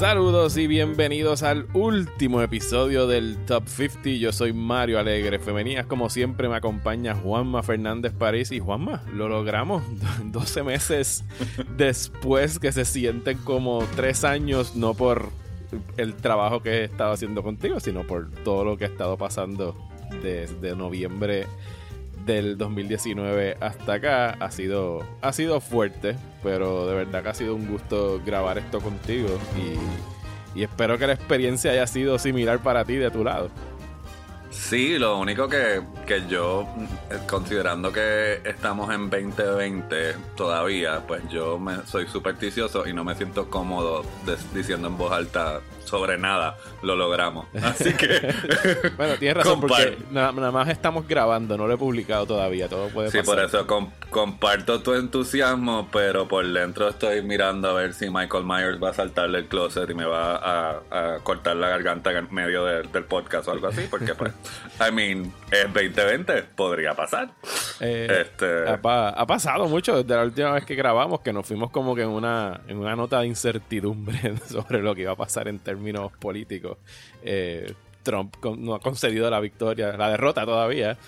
Saludos y bienvenidos al último episodio del Top 50. Yo soy Mario Alegre. Femenías, como siempre, me acompaña Juanma Fernández París. Y Juanma, lo logramos 12 meses después que se sienten como 3 años, no por el trabajo que he estado haciendo contigo, sino por todo lo que ha estado pasando desde noviembre del 2019 hasta acá ha sido, ha sido fuerte, pero de verdad que ha sido un gusto grabar esto contigo y, y espero que la experiencia haya sido similar para ti de tu lado. Sí, lo único que, que yo, considerando que estamos en 2020 todavía, pues yo me, soy supersticioso y no me siento cómodo diciendo en voz alta sobre nada lo logramos. Así que. bueno, tienes razón, porque nada, más estamos grabando, no lo he publicado todavía, todo puede pasar. Sí, por eso comparto tu entusiasmo, pero por dentro estoy mirando a ver si Michael Myers va a saltarle el closet y me va a, cortar la garganta en medio del podcast o algo así, porque pues, I mean, es 2020, podría pasar. Eh, este... ha, pasado mucho desde la última vez que grabamos, que nos fuimos como que en una, en una nota de incertidumbre sobre lo que iba a pasar en términos términos políticos. Eh, Trump no ha concedido la victoria, la derrota todavía.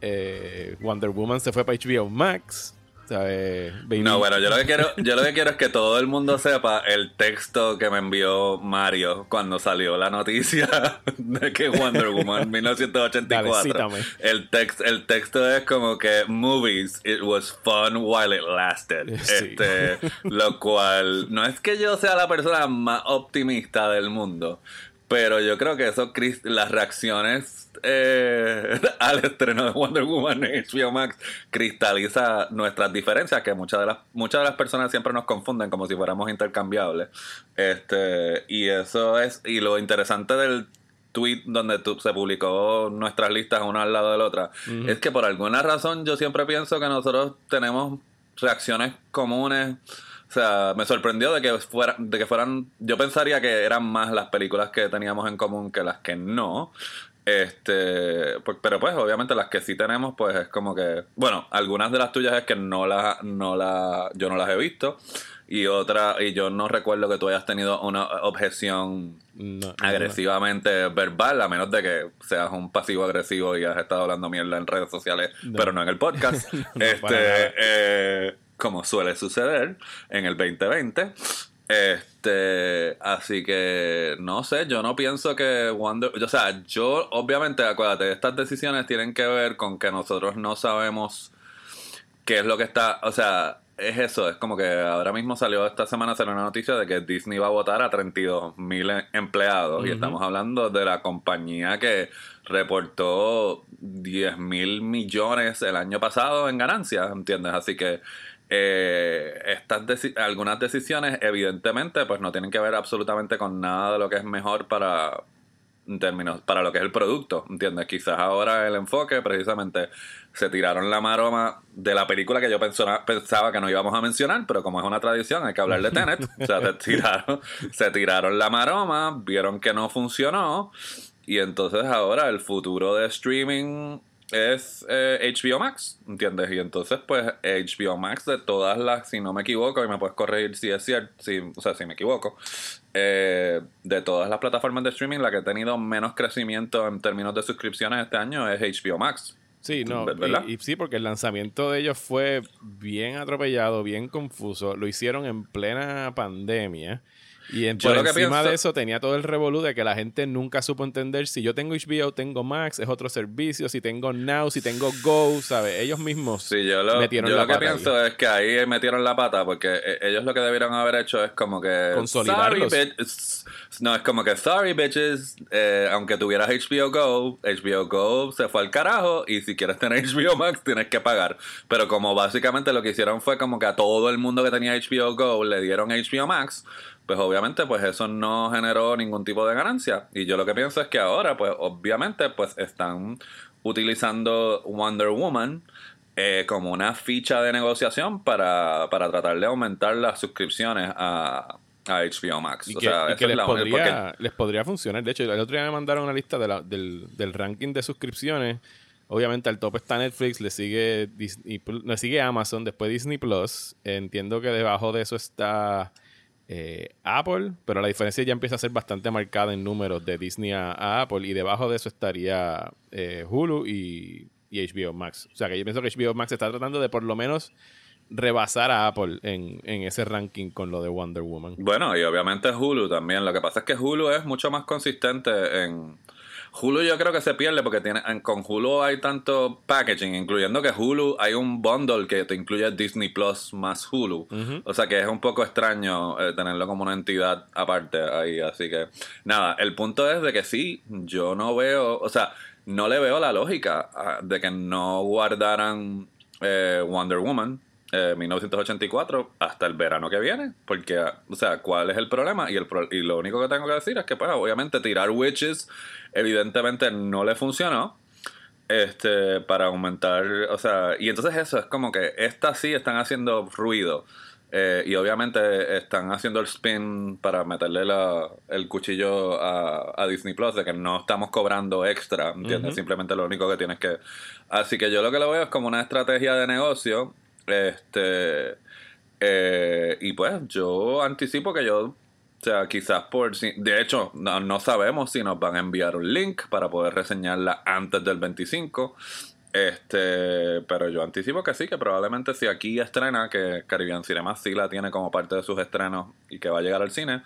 Eh, Wonder Woman se fue para HBO Max. No, bueno, yo lo que quiero, yo lo que quiero es que todo el mundo sepa el texto que me envió Mario cuando salió la noticia de que Wonder Woman 1984. el el texto es como que movies, it was fun while it lasted. Este, lo cual no es que yo sea la persona más optimista del mundo, pero yo creo que eso las reacciones eh, al estreno de Wonder Woman en HBO Max cristaliza nuestras diferencias, que muchas de las, muchas de las personas siempre nos confunden como si fuéramos intercambiables. Este, y eso es, y lo interesante del tweet donde se publicó nuestras listas una al lado de la otra, es que por alguna razón yo siempre pienso que nosotros tenemos reacciones comunes. O sea, me sorprendió de que fuera, de que fueran, yo pensaría que eran más las películas que teníamos en común que las que no. Este, pues, pero pues obviamente las que sí tenemos, pues es como que, bueno, algunas de las tuyas es que no las, no la, yo no las he visto y otra, y yo no recuerdo que tú hayas tenido una objeción agresivamente verbal, a menos de que seas un pasivo agresivo y has estado hablando mierda en redes sociales, pero no en el podcast. este, eh, como suele suceder en el 2020. Este, así que no sé, yo no pienso que Wonder, o sea, yo obviamente, acuérdate, estas decisiones tienen que ver con que nosotros no sabemos qué es lo que está, o sea, es eso, es como que ahora mismo salió esta semana salió una noticia de que Disney va a votar a 32 mil empleados y estamos hablando de la compañía que reportó 10 mil millones el año pasado en ganancias, ¿entiendes? Así que eh, estas algunas decisiones evidentemente pues no tienen que ver absolutamente con nada de lo que es mejor para en términos para lo que es el producto, ¿entiendes? Quizás ahora el enfoque precisamente se tiraron la maroma de la película que yo pensaba, pensaba que no íbamos a mencionar, pero como es una tradición hay que hablar de Tenet, o sea, se tiraron, se tiraron la maroma, vieron que no funcionó y entonces ahora el futuro de streaming es HBO eh, Max, ¿entiendes? Y entonces, pues, HBO Max de todas las, si no me equivoco, y me puedes corregir si es cierto, si, o sea, si me equivoco, eh, de todas las plataformas de streaming, la que ha tenido menos crecimiento en términos de suscripciones este año es HBO Max. Sí, no, y, sí, porque el lanzamiento de ellos fue bien atropellado, bien confuso. Lo hicieron en plena pandemia. Y en, por encima de eso tenía todo el revolú de que la gente nunca supo entender si yo tengo HBO, tengo Max, es otro servicio, si tengo Now, si tengo Go, ¿sabes? Ellos mismos sí, yo lo, metieron yo lo que pienso es que ahí metieron la pata porque eh, ellos lo que debieron haber hecho es como que... Consolidarlos. no, es como que, sorry bitches, eh, aunque tuvieras HBO Go, HBO Go se fue al carajo y si quieres tener HBO Max tienes que pagar. Pero como básicamente lo que hicieron fue como que a todo el mundo que tenía HBO Go le dieron HBO Max pues obviamente pues eso no generó ningún tipo de ganancia y yo lo que pienso es que ahora pues obviamente pues están utilizando Wonder Woman eh, como una ficha de negociación para, para tratar de aumentar las suscripciones a, a HBO Max. Y que, les, podría, les podría funcionar. De hecho, el otro día me mandaron una lista del, del ranking de suscripciones. Obviamente al top está Netflix, le sigue Disney, le sigue Amazon, después Disney Plus. Entiendo que debajo de eso está eh, Apple, pero la diferencia ya empieza a ser bastante marcada en números de Disney a, Apple y debajo de eso estaría eh, Hulu y, HBO Max. O sea que yo pienso que HBO Max está tratando de por lo menos rebasar a Apple en, en, ese ranking con lo de Wonder Woman. Bueno, y obviamente Hulu también. Lo que pasa es que Hulu es mucho más consistente en Hulu yo creo que se pierde porque tiene con Hulu hay tanto packaging, incluyendo que Hulu hay un bundle que te incluye Disney Plus más Hulu. O sea que es un poco extraño eh, tenerlo como una entidad aparte ahí. Así que nada, el punto es de que sí, yo no veo, o sea, no le veo la lógica ah, de que no guardaran eh, Wonder Woman 1984 eh, hasta el verano que viene. Porque, o sea, ¿cuál es el problema? Y, el y lo único que tengo que decir es que, pues, obviamente, tirar witches, evidentemente no le funcionó. Este, para aumentar, o sea, y entonces eso es como que estas sí están haciendo ruido. Eh, y obviamente están haciendo el spin para meterle la, el cuchillo a, Disney Plus de que no estamos cobrando extra, ¿entiendes? Simplemente lo único que tienes que... Así que yo lo que lo veo es como una estrategia de negocio este. Eh, y pues yo anticipo que yo. O sea, quizás por. De hecho, no, sabemos si nos van a enviar un link para poder reseñarla antes del 25. Este, pero yo anticipo que sí, que probablemente si aquí estrena, que Caribbean Cinema sí la tiene como parte de sus estrenos y que va a llegar al cine,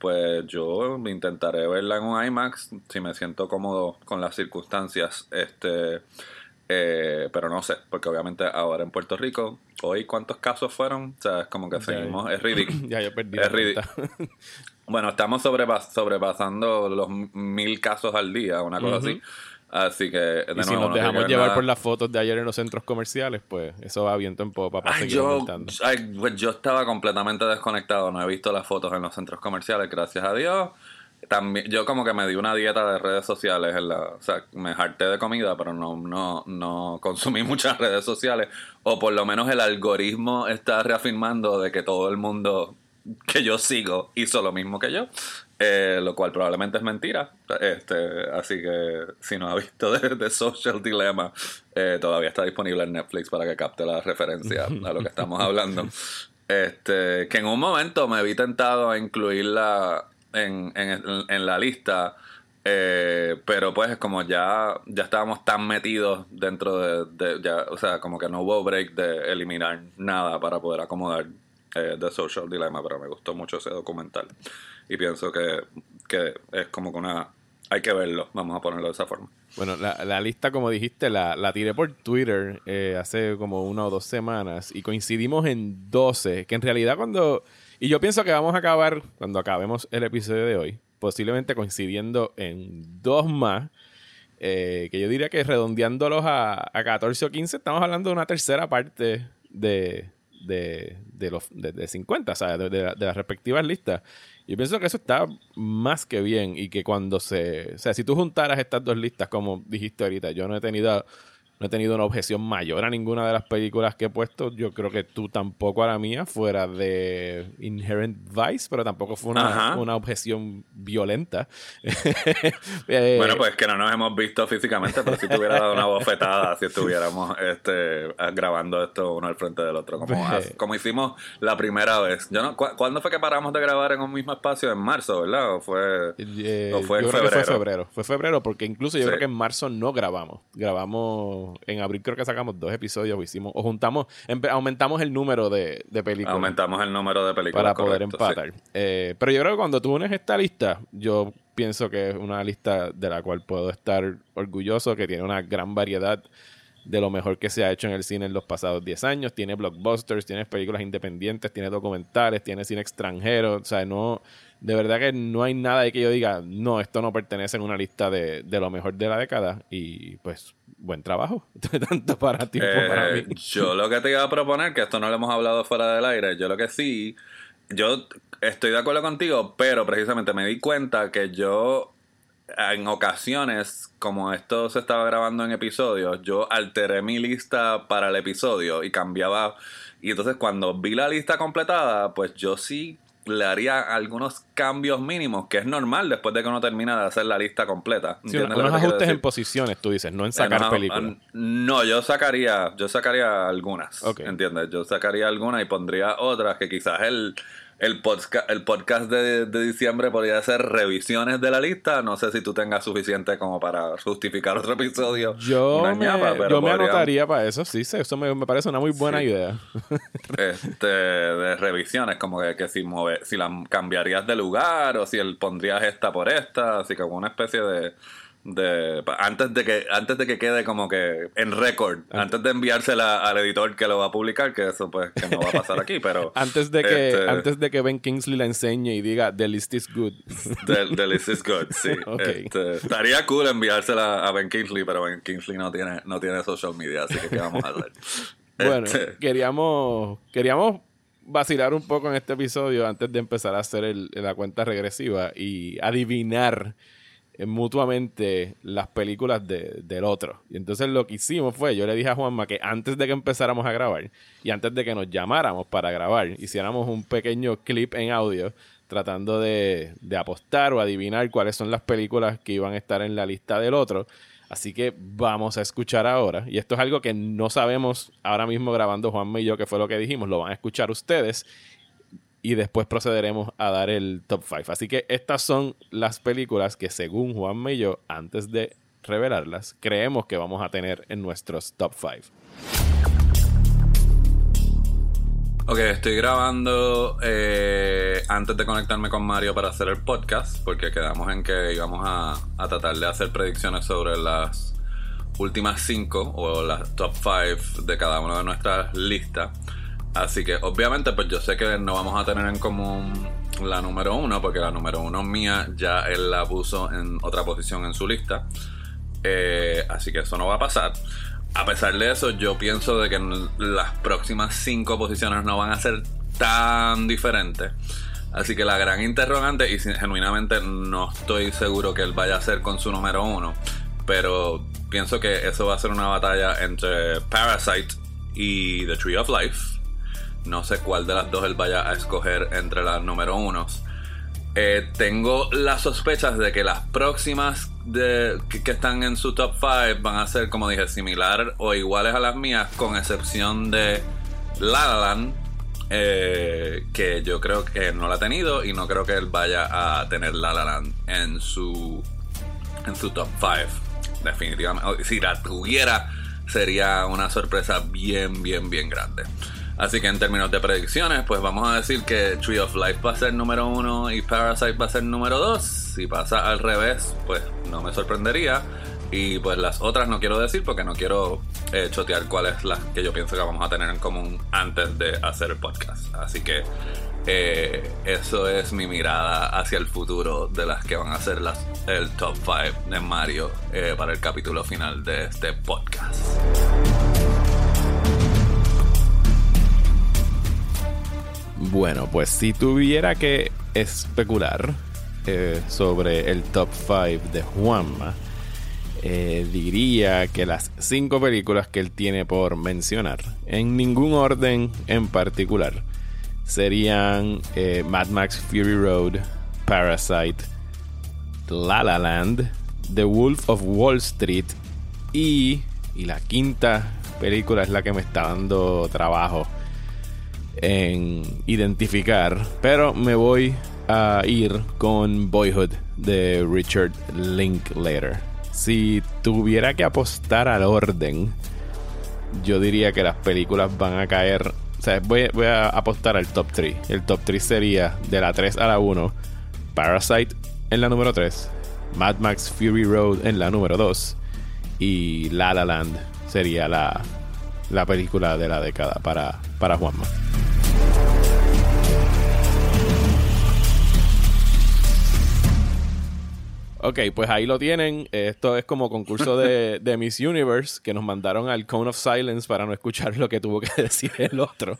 pues yo intentaré verla en un IMAX si me siento cómodo con las circunstancias. Este, eh, pero no sé, porque obviamente ahora en Puerto Rico, hoy cuántos casos fueron, o sea, es como que seguimos, es ridículo. ya yo perdí. Es ridículo. bueno, estamos sobrepasando los mil casos al día, una cosa así. Así que, de y si nos dejamos llevar por las fotos de ayer en los centros comerciales, pues eso va viento en popa para seguir yo, pues yo estaba completamente desconectado, no he visto las fotos en los centros comerciales, gracias a Dios también yo como que me di una dieta de redes sociales en la, o sea, me harté de comida, pero no no no consumí muchas redes sociales o por lo menos el algoritmo está reafirmando de que todo el mundo que yo sigo hizo lo mismo que yo, eh, lo cual probablemente es mentira. Este, así que si no ha visto de, Social Dilemma, eh, todavía está disponible en Netflix para que capte la referencia a lo que estamos hablando. Este, que en un momento me vi tentado a incluirla en, en, la lista. Eh, pero pues como ya, ya estábamos tan metidos dentro de, ya, o sea, como que no hubo break de eliminar nada para poder acomodar eh, The Social Dilemma, pero me gustó mucho ese documental. Y pienso que, que es como que una... Hay que verlo, vamos a ponerlo de esa forma. Bueno, la, la lista, como dijiste, la, la tiré por Twitter eh, hace como una o dos semanas y coincidimos en 12, que en realidad cuando y yo pienso que vamos a acabar, cuando acabemos el episodio de hoy, posiblemente coincidiendo en dos más. Eh, que yo diría que redondeándolos a, a 14 o 15, estamos hablando de una tercera parte de, de, de los de, 50, o sea, de, de, las respectivas listas. Yo pienso que eso está más que bien y que cuando se... O sea, si tú juntaras estas dos listas, como dijiste ahorita, yo no he tenido no he tenido una objeción mayor a ninguna de las películas que he puesto. Yo creo que tú tampoco a la mía, fuera de Inherent Vice, pero tampoco fue una, una objeción violenta. Eh, bueno, pues que no nos hemos visto físicamente, pero si te hubiera dado una bofetada si estuviéramos este, grabando esto uno al frente del otro, como, como hicimos la primera vez. Yo no, ¿Cuándo fue que paramos de grabar en un mismo espacio? En marzo, ¿verdad? ¿O fue, eh, fue en febrero? fue febrero. Fue febrero, porque incluso yo creo que en marzo no grabamos. Grabamos en abril creo que sacamos dos episodios o hicimos, o juntamos, aumentamos el número de, películas. Aumentamos el número de películas. Para poder empatar. Eh, pero yo creo que cuando tú unes esta lista, yo pienso que es una lista de la cual puedo estar orgulloso, que tiene una gran variedad de lo mejor que se ha hecho en el cine en los pasados 10 años. Tiene blockbusters, tiene películas independientes, tiene documentales, tiene cine extranjero. O sea, no, de verdad que no hay nada de que yo diga, no, esto no pertenece en una lista de, de lo mejor de la década. Y pues, buen trabajo, tanto para ti como para eh, mí. Yo lo que te iba a proponer, que esto no lo hemos hablado fuera del aire, yo lo que sí, yo estoy de acuerdo contigo, pero precisamente me di cuenta que yo en ocasiones, como esto se estaba grabando en episodios, yo alteré mi lista para el episodio y cambiaba. Y entonces cuando vi la lista completada, pues yo sí le haría algunos cambios mínimos, que es normal después de que uno termina de hacer la lista completa. Sí, unos ajustes en posiciones, tú dices, no en sacar películas. No, yo sacaría, yo sacaría algunas, ¿entiendes? Yo sacaría algunas y pondría otras que quizás el, el, podcast, el podcast de, diciembre podría ser revisiones de la lista. No sé si tú tengas suficiente como para justificar otro episodio. Yo, me, yo me anotaría para eso, sí, eso me, parece una muy buena idea. este, de revisiones, como que, si, si la cambiarías de lugar o si el pondrías esta por esta, así como una especie de de antes de que antes de que quede como que en récord antes de enviársela al editor que lo va a publicar que eso pues que no va a pasar aquí pero antes de que este, antes de que Ben Kingsley la enseñe y diga the list is good the, list is good sí este, estaría cool enviársela a Ben Kingsley pero Ben Kingsley no tiene no tiene social media así que qué vamos a hacer bueno este, queríamos queríamos vacilar un poco en este episodio antes de empezar a hacer la cuenta regresiva y adivinar mutuamente las películas del otro. Y entonces lo que hicimos fue, yo le dije a Juanma que antes de que empezáramos a grabar y antes de que nos llamáramos para grabar, hiciéramos un pequeño clip en audio tratando de, de apostar o adivinar cuáles son las películas que iban a estar en la lista del otro. Así que vamos a escuchar ahora. Y esto es algo que no sabemos ahora mismo grabando Juanma y yo, que fue lo que dijimos. Lo van a escuchar ustedes y después procederemos a dar el top 5. Así que estas son las películas que según Juan y yo, antes de revelarlas, creemos que vamos a tener en nuestros top 5. Ok, estoy grabando eh, antes de conectarme con Mario para hacer el podcast, porque quedamos en que íbamos a, a tratar de hacer predicciones sobre las últimas 5 o las top 5 de cada una de nuestras listas. Así que obviamente pues yo sé que no vamos a tener en común la número uno, porque la número uno mía ya él la puso en otra posición en su lista. Eh, así que eso no va a pasar. A pesar de eso, yo pienso de que las próximas cinco posiciones no van a ser tan diferentes. Así que la gran interrogante, y genuinamente no estoy seguro que él vaya a ser con su número uno, pero pienso que eso va a ser una batalla entre Parasite y The Tree of Life. No sé cuál de las dos él vaya a escoger entre las número unos. Eh, tengo las sospechas de que las próximas que, están en su top 5 van a ser, como dije, similar o iguales a las mías, con excepción de La eh, que yo creo que no la ha tenido y no creo que él vaya a tener La en su, en su top 5. Definitivamente. Si la tuviera, sería una sorpresa bien, bien, bien grande. Así que en términos de predicciones, pues vamos a decir que Tree of Life va a ser número uno y Parasite va a ser número dos. Si pasa al revés, pues no me sorprendería. Y pues las otras no quiero decir porque no quiero eh, chotear cuáles las que yo pienso que vamos a tener en común antes de hacer el podcast. Así que eh, eso es mi mirada hacia el futuro de las que van a ser las, el top 5 de Mario eh, para el capítulo final de este podcast. Bueno, pues si tuviera que especular eh, sobre el top 5 de Juanma, eh, diría que las cinco películas que él tiene por mencionar, en ningún orden en particular, serían eh, Mad Max Fury Road, Parasite, La La Land, The Wolf of Wall Street y, y la quinta película es la que me está dando trabajo en identificar, pero me voy a ir con Boyhood de Richard Linklater. Si tuviera que apostar al orden, yo diría que las películas van a caer. O sea, voy, a apostar al top 3. El top 3 sería de la 3 a la 1, Parasite en la número 3, Mad Max Fury Road en la número 2 y La La Land sería la, la película de la década para, para Juanma. Ok, pues ahí lo tienen. Esto es como concurso de, Miss Universe que nos mandaron al Cone of Silence para no escuchar lo que tuvo que decir el otro.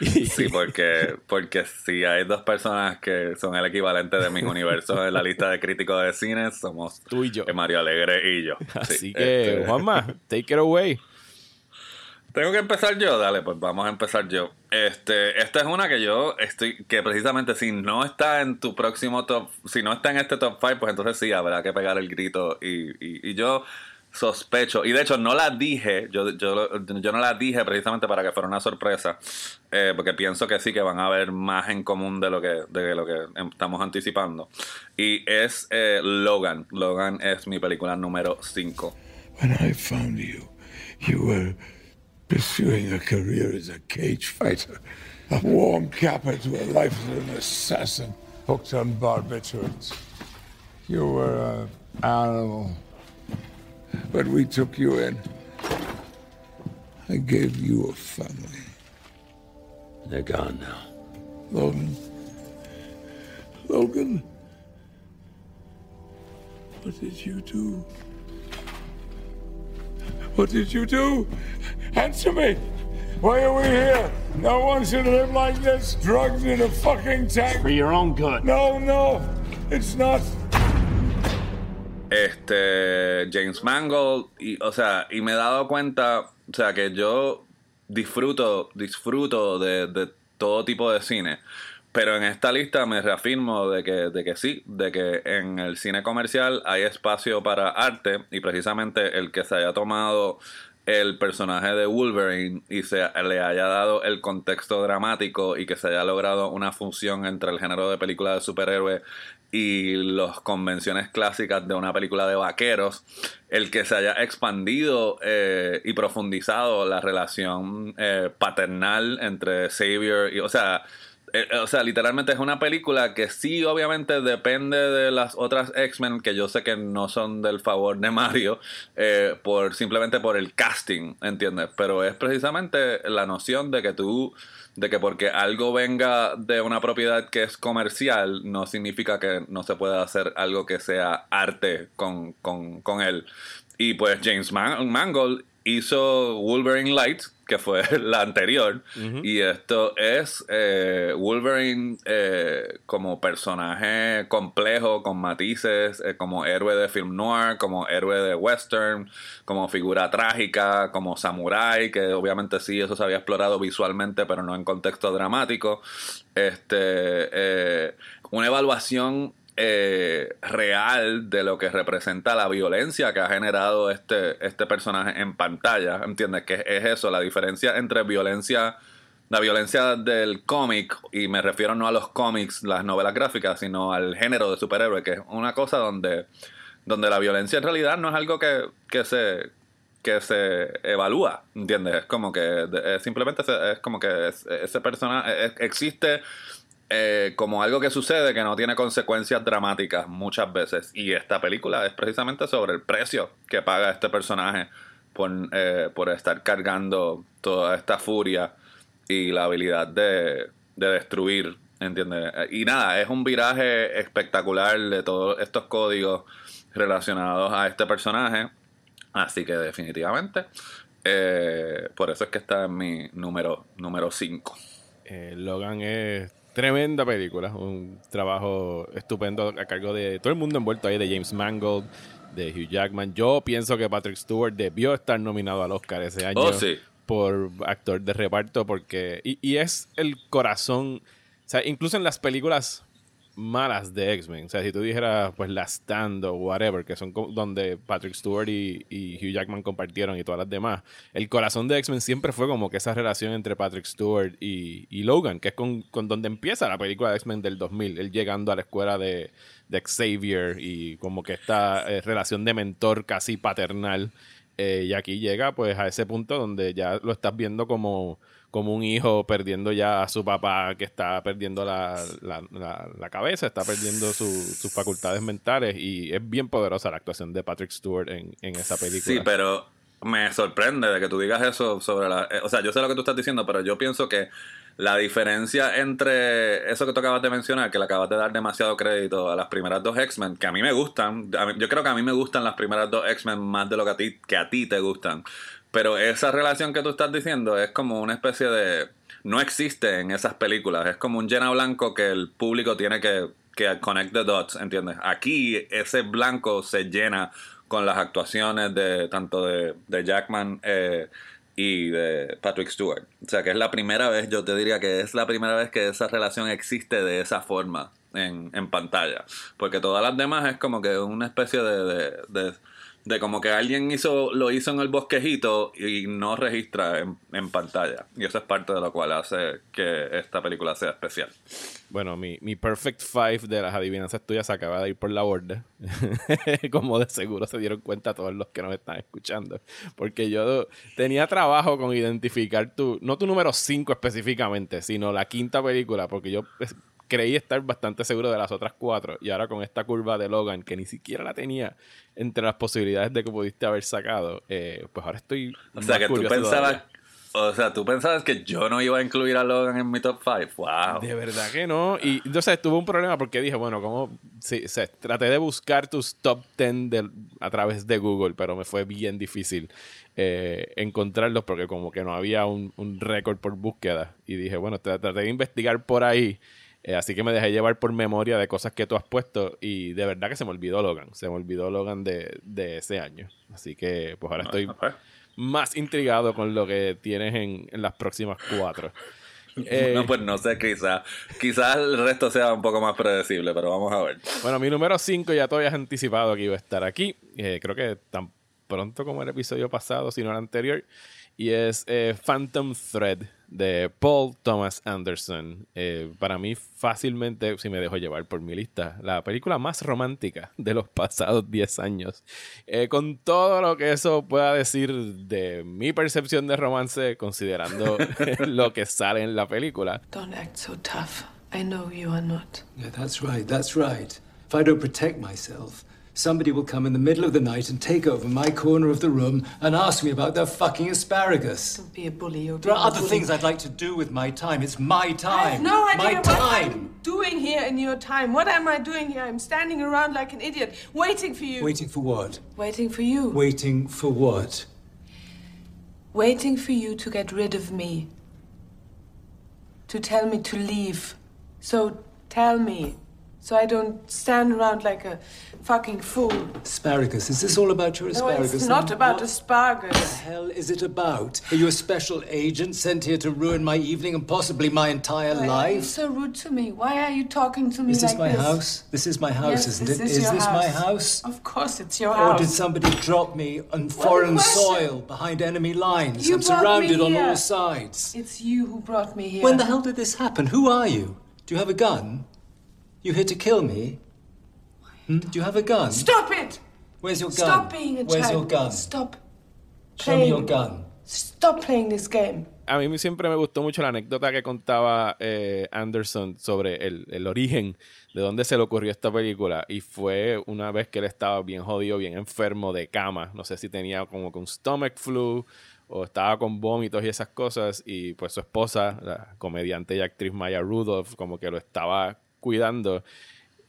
Sí, porque, porque si hay dos personas que son el equivalente de Miss Universo en la lista de críticos de cine, somos tú y yo. Mario Alegre y yo. Así que, este, Juanma, take it away. Tengo que empezar yo, dale, pues vamos a empezar yo. Este, esta es una que yo estoy, que precisamente si no está en tu próximo top, si no está en este top 5, pues entonces sí habrá que pegar el grito. Y, y, yo sospecho, y de hecho no la dije, yo, yo, yo no la dije precisamente para que fuera una sorpresa, eh, porque pienso que sí que van a haber más en común de lo que, de lo que estamos anticipando. Y es eh, Logan. Logan es mi película número 5. When I found you, you were pursuing a career as a cage fighter, a warm capper to a life as an assassin hooked on barbiturates. You were an animal. But we took you in. I gave you a family. They're gone now. Logan. Logan. What did you do? What did you do? Answer me! Why are we here? No one should live like this, drugs in a fucking tank. For your own good. No, no, it's not. este James Mangold y o sea y me he dado cuenta o sea que yo disfruto disfruto de, todo tipo de cine pero en esta lista me reafirmo de que, de que sí, de que en el cine comercial hay espacio para arte y precisamente el que se haya tomado el personaje de Wolverine y se le haya dado el contexto dramático y que se haya logrado una función entre el género de película de superhéroe y las convenciones clásicas de una película de vaqueros, el que se haya expandido eh, y profundizado la relación eh, paternal entre Xavier y, o sea, o sea, literalmente es una película que sí, obviamente depende de las otras X-Men que yo sé que no son del favor de Mario, por simplemente por el casting, ¿entiendes? Pero es precisamente la noción de que tú de que porque algo venga de una propiedad que es comercial, no significa que no se pueda hacer algo que sea arte con, con, él. Y pues James Mangold hizo Wolverine Light, que fue la anterior, y esto es eh, Wolverine eh, como personaje complejo, con matices, eh, como héroe de film noir, como héroe de western, como figura trágica, como samurai, que obviamente sí, eso se había explorado visualmente, pero no en contexto dramático. Este, una evaluación eh, real de lo que representa la violencia que ha generado este, este personaje en pantalla. ¿Entiendes? Que es eso, la diferencia entre violencia, la violencia del cómic, y me refiero no a los cómics, las novelas gráficas, sino al género de superhéroe, que es una cosa donde, donde la violencia en realidad no es algo que, que se que se evalúa, ¿entiendes? Es como que simplemente es como que ese personaje existe eh, como algo que sucede que no tiene consecuencias dramáticas muchas veces. Y esta película es precisamente sobre el precio que paga este personaje por, eh, por estar cargando toda esta furia y la habilidad de, de destruir, ¿entiendes? Y nada, es un viraje espectacular de todos estos códigos relacionados a este personaje. Así que definitivamente, eh, por eso es que está en mi número 5. Número cinco. Logan es Tremenda película, un trabajo estupendo a cargo de todo el mundo envuelto ahí, de James Mangold, de Hugh Jackman. Yo pienso que Patrick Stewart debió estar nominado al Oscar ese año oh, por actor de reparto, porque. Y, y es el corazón. O sea, incluso en las películas malas de X-Men. O sea, si tú dijeras, pues, La Stand o whatever, que son donde Patrick Stewart y, Hugh Jackman compartieron y todas las demás, el corazón de X-Men siempre fue como que esa relación entre Patrick Stewart y, Logan, que es con, donde empieza la película de X-Men del 2000, él llegando a la escuela de, Xavier y como que esta eh, relación de mentor casi paternal. Eh, y aquí llega, pues, a ese punto donde ya lo estás viendo como como un hijo perdiendo ya a su papá que está perdiendo la, la, cabeza, está perdiendo sus facultades mentales y es bien poderosa la actuación de Patrick Stewart en, esa película. Sí, pero me sorprende de que tú digas eso sobre la... Eh, o sea, yo sé lo que tú estás diciendo, pero yo pienso que la diferencia entre eso que tú acabas de mencionar, que le acabas de dar demasiado crédito a las primeras dos X-Men, que a mí me gustan, yo creo que a mí me gustan las primeras dos X-Men más de lo que a ti, que a ti te gustan. Pero esa relación que tú estás diciendo es como una especie de... No existe en esas películas. Es como un llena blanco que el público tiene que, que connect the dots, ¿entiendes? Aquí ese blanco se llena con las actuaciones de tanto de, de Jackman eh, y de Patrick Stewart. O sea que es la primera vez, yo te diría que es la primera vez que esa relación existe de esa forma en, en pantalla. Porque todas las demás es como que una especie de de como que alguien hizo lo hizo en el bosquejito y no registra en, pantalla. Y eso es parte de lo cual hace que esta película sea especial. Bueno, mi, mi perfect five de las adivinanzas tuyas acaba de ir por la borda. como de seguro se dieron cuenta todos los que nos están escuchando. Porque yo tenía trabajo con identificar tu, no tu número 5 específicamente, sino la quinta película, porque yo creí estar bastante seguro de las otras cuatro. Y ahora con esta curva de Logan, que ni siquiera la tenía entre las posibilidades de que pudiste haber sacado, eh, pues ahora estoy. O sea, que tú pensabas. O sea, tú pensabas que yo no iba a incluir a Logan en mi top 5. ¡Wow! De verdad que no. Y entonces tuve un problema porque dije, bueno, como. Sí, traté de buscar tus top 10 a través de Google, pero me fue bien difícil eh, encontrarlos porque, como que no había un, un récord por búsqueda. Y dije, bueno, traté de investigar por ahí. Eh, así que me dejé llevar por memoria de cosas que tú has puesto y de verdad que se me olvidó Logan. Se me olvidó Logan de, ese año. Así que pues ahora estoy más intrigado con lo que tienes en, las próximas cuatro. Eh, no, pues no sé, quizás quizás el resto sea un poco más predecible, pero vamos a ver. Bueno, mi número 5 ya todavía has anticipado que iba a estar aquí. Eh, creo que tan pronto como el episodio pasado, si no el anterior. Y es Phantom Thread de Paul Thomas Anderson. Eh, para mí, fácilmente, si me dejo llevar por mi lista, la película más romántica de los pasados 10 años. Eh, con todo lo que eso pueda decir de mi percepción de romance, considerando lo que sale en la película. Don't act so tough. I know you are not. Yeah, that's right, that's right. If I don't protect myself, somebody will come in the middle of the night and take over my corner of the room and ask me about their fucking asparagus. Don't be a bully. You're there are other things I'd like to do with my time. It's my time. I have no idea my what time. I'm doing here in your time. What am I doing here? I'm standing around like an idiot, waiting for you. Waiting for what? Waiting for you. Waiting for what? Waiting for you to get rid of me. To tell me to leave. So tell me. So I don't stand around like a fucking fool. Asparagus. Is this all about your asparagus? No, it's not about what asparagus. What the hell is it about? Are you a special agent sent here to ruin my evening and possibly my entire Why life? Why are you so rude to me? Why are you talking to me is this like my this? house? This is my house, yes, isn't this it? Is, is this house. my house? Of course it's your house. Or did somebody drop me on foreign soil behind enemy lines? You I'm surrounded on all sides. It's you who brought me here. When the hell did this happen? Who are you? Do you have a gun? You here to kill me? Hmm? Do you have a gun? Stop it! Where's your gun? Stop being a Where's your gun? Stop Show me your gun. Stop playing this game. A mí siempre me gustó mucho la anécdota que contaba eh, Anderson sobre el, el, origen de dónde se le ocurrió esta película. Y fue una vez que él estaba bien jodido, bien enfermo de cama. No sé si tenía como que un stomach flu o estaba con vómitos y esas cosas. Y pues su esposa, la comediante y actriz Maya Rudolph, como que lo estaba cuidando.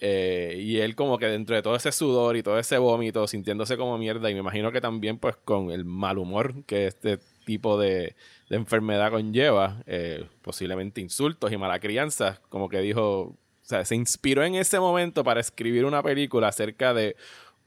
Eh, y él como que dentro de todo ese sudor y todo ese vómito, sintiéndose como mierda, y me imagino que también pues con el mal humor que este tipo de, enfermedad conlleva, eh, posiblemente insultos y mala crianza, como que dijo, o sea, se inspiró en ese momento para escribir una película acerca de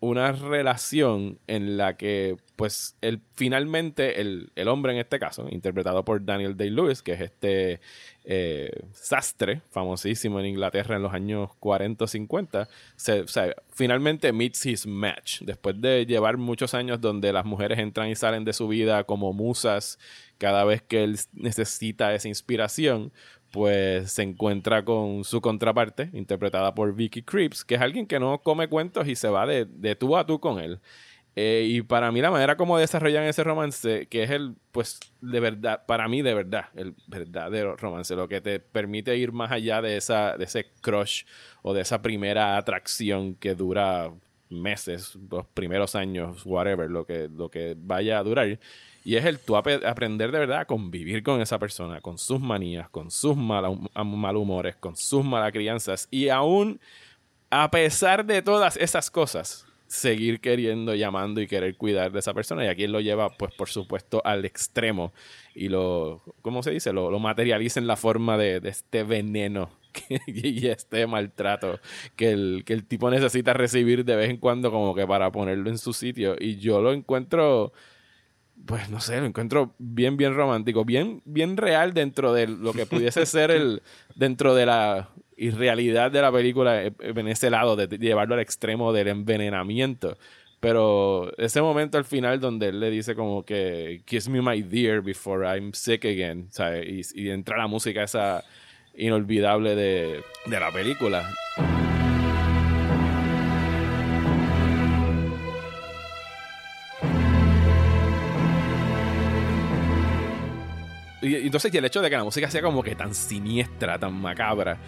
una relación en la que, pues, el, finalmente el, el hombre en este caso, interpretado por Daniel Day-Lewis, que es este eh, sastre, famosísimo en Inglaterra en los años 40 o 50, se, finalmente meets his match. Después de llevar muchos años donde las mujeres entran y salen de su vida como musas cada vez que él necesita esa inspiración, pues se encuentra con su contraparte, interpretada por Vicky Creeps, que es alguien que no come cuentos y se va de, de tú a tú con él. Eh, y para mí la manera como desarrollan ese romance, que es el, pues, de verdad, para mí de verdad, el verdadero romance, lo que te permite ir más allá de, esa, de ese crush o de esa primera atracción que dura meses, los primeros años, whatever, lo que, lo que vaya a durar. Y es el tú aprender de verdad a convivir con esa persona, con sus manías, con sus malhumores, con sus malas crianzas. Y aún, a pesar de todas esas cosas, seguir queriendo, llamando y querer cuidar de esa persona. Y aquí él lo lleva, pues, por supuesto, al extremo. Y lo, ¿cómo se dice? Lo, materializa en la forma de, este veneno y este maltrato que el, que el tipo necesita recibir de vez en cuando como que para ponerlo en su sitio. Y yo lo encuentro pues no sé, lo encuentro bien, bien romántico, bien, bien real dentro de lo que pudiese ser el, dentro de la irrealidad de la película eh, en ese lado, de llevarlo al extremo del envenenamiento. Pero ese momento al final donde él le dice como que Kiss me my dear before I'm sick again, ¿sabes? Y, y entra la música esa inolvidable de, de la película. Y, entonces, y el hecho de que la música sea como que tan siniestra, tan macabra,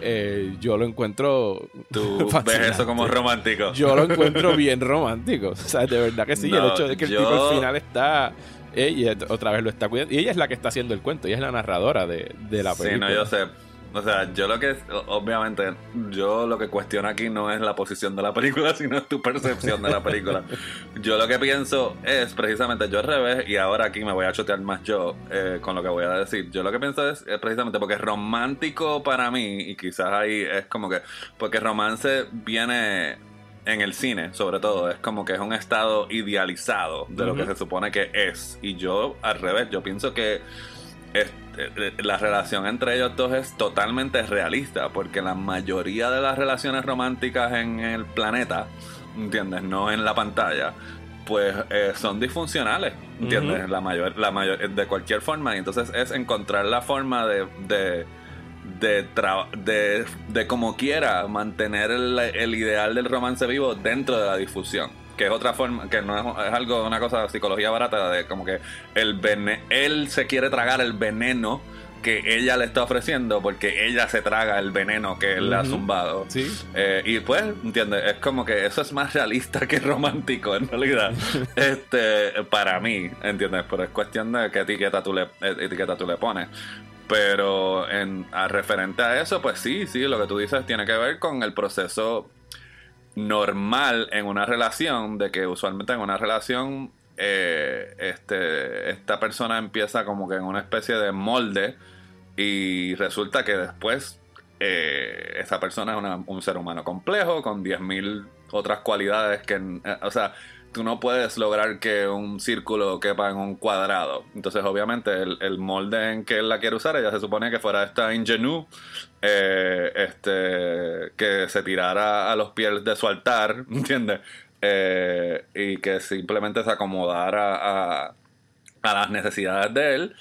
eh, yo lo encuentro. ¿Tú ves eso como romántico? Yo lo encuentro bien romántico. O sea, de verdad que sí. el hecho de que el tipo al final está. Ella otra vez lo está cuidando. Y ella es la que está haciendo el cuento. Ella es la narradora de, de la película. Sí, no, yo sé. O sea, yo lo que, obviamente, yo lo que cuestiono aquí no es la posición de la película, sino tu percepción de la película. yo lo que pienso es precisamente, yo al revés, y ahora aquí me voy a chotear más yo eh, con lo que voy a decir. Yo lo que pienso es, precisamente porque es romántico para mí, y quizás ahí es como que, porque romance viene en el cine, sobre todo, es como que es un estado idealizado de lo que se supone que es. Y yo, al revés, yo pienso que eh, la relación entre ellos dos es totalmente realista, porque la mayoría de las relaciones románticas en el planeta, ¿entiendes? No en la pantalla, pues eh, son disfuncionales, ¿entiendes? La mayor, la mayor, de cualquier forma, y entonces es encontrar la forma de, de de, de, de, como quiera mantener el, el, ideal del romance vivo dentro de la difusión que es otra forma, que no es, algo, una cosa de psicología barata, de como que el vene, él se quiere tragar el veneno que ella le está ofreciendo porque ella se traga el veneno que él le ha zumbado. ¿Sí? Eh, y pues, ¿entiendes? Es como que eso es más realista que romántico en realidad. este, para mí, ¿entiendes? Pero es cuestión de qué etiqueta tú le, eh, etiqueta tú le pones. Pero en a referente a eso, pues sí, sí, lo que tú dices tiene que ver con el proceso normal en una relación, de que usualmente en una relación eh, este, esta persona empieza como que en una especie de molde y resulta que después eh, esa persona es un ser humano complejo con 10.000 otras cualidades que, eh, o sea, tú no puedes lograr que un círculo quepa en un cuadrado. Entonces, obviamente, el, molde en que él la quiere usar, ella se supone que fuera esta ingenue, eh, este, que se tirara a los pies de su altar, ¿entiendes? Eh, y que simplemente se acomodara a, a las necesidades de él.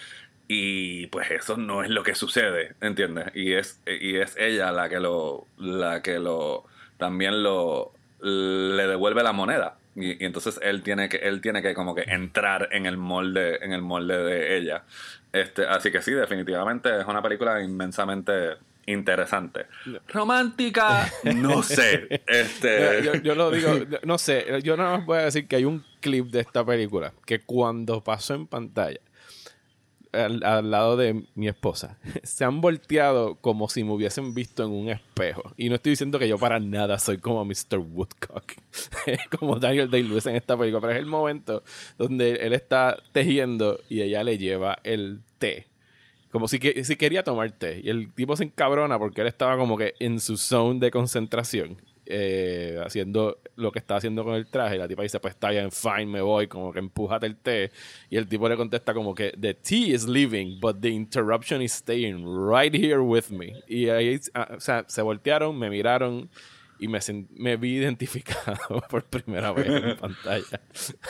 Y pues eso no es lo que sucede, ¿entiendes? Y es, y es ella la que lo, la que lo, también lo, le devuelve la moneda. Y, entonces él tiene que, él tiene que como que entrar en el molde, en el molde de ella. Este, así que sí, definitivamente es una película inmensamente interesante. Romántica, no sé. Este... Yo, lo digo, no sé, yo nada más voy a decir que hay un clip de esta película que cuando pasó en pantalla, al, lado de mi esposa, se han volteado como si me hubiesen visto en un espejo. Y no estoy diciendo que yo para nada soy como Mr. Woodcock, como Daniel Day-Lewis en esta película, pero es el momento donde él está tejiendo y ella le lleva el té. Como si, que, si quería tomar té. Y el tipo se encabrona porque él estaba como que en su zone de concentración. Eh, haciendo lo que está haciendo con el traje. La tipa dice, pues está bien, fine, me voy, como que empújate el té. Y el tipo le contesta como que, the tea is leaving, but the interruption is staying right here with me. Y ahí, ah, o sea, se voltearon, me miraron y me, me vi identificado por primera vez en pantalla.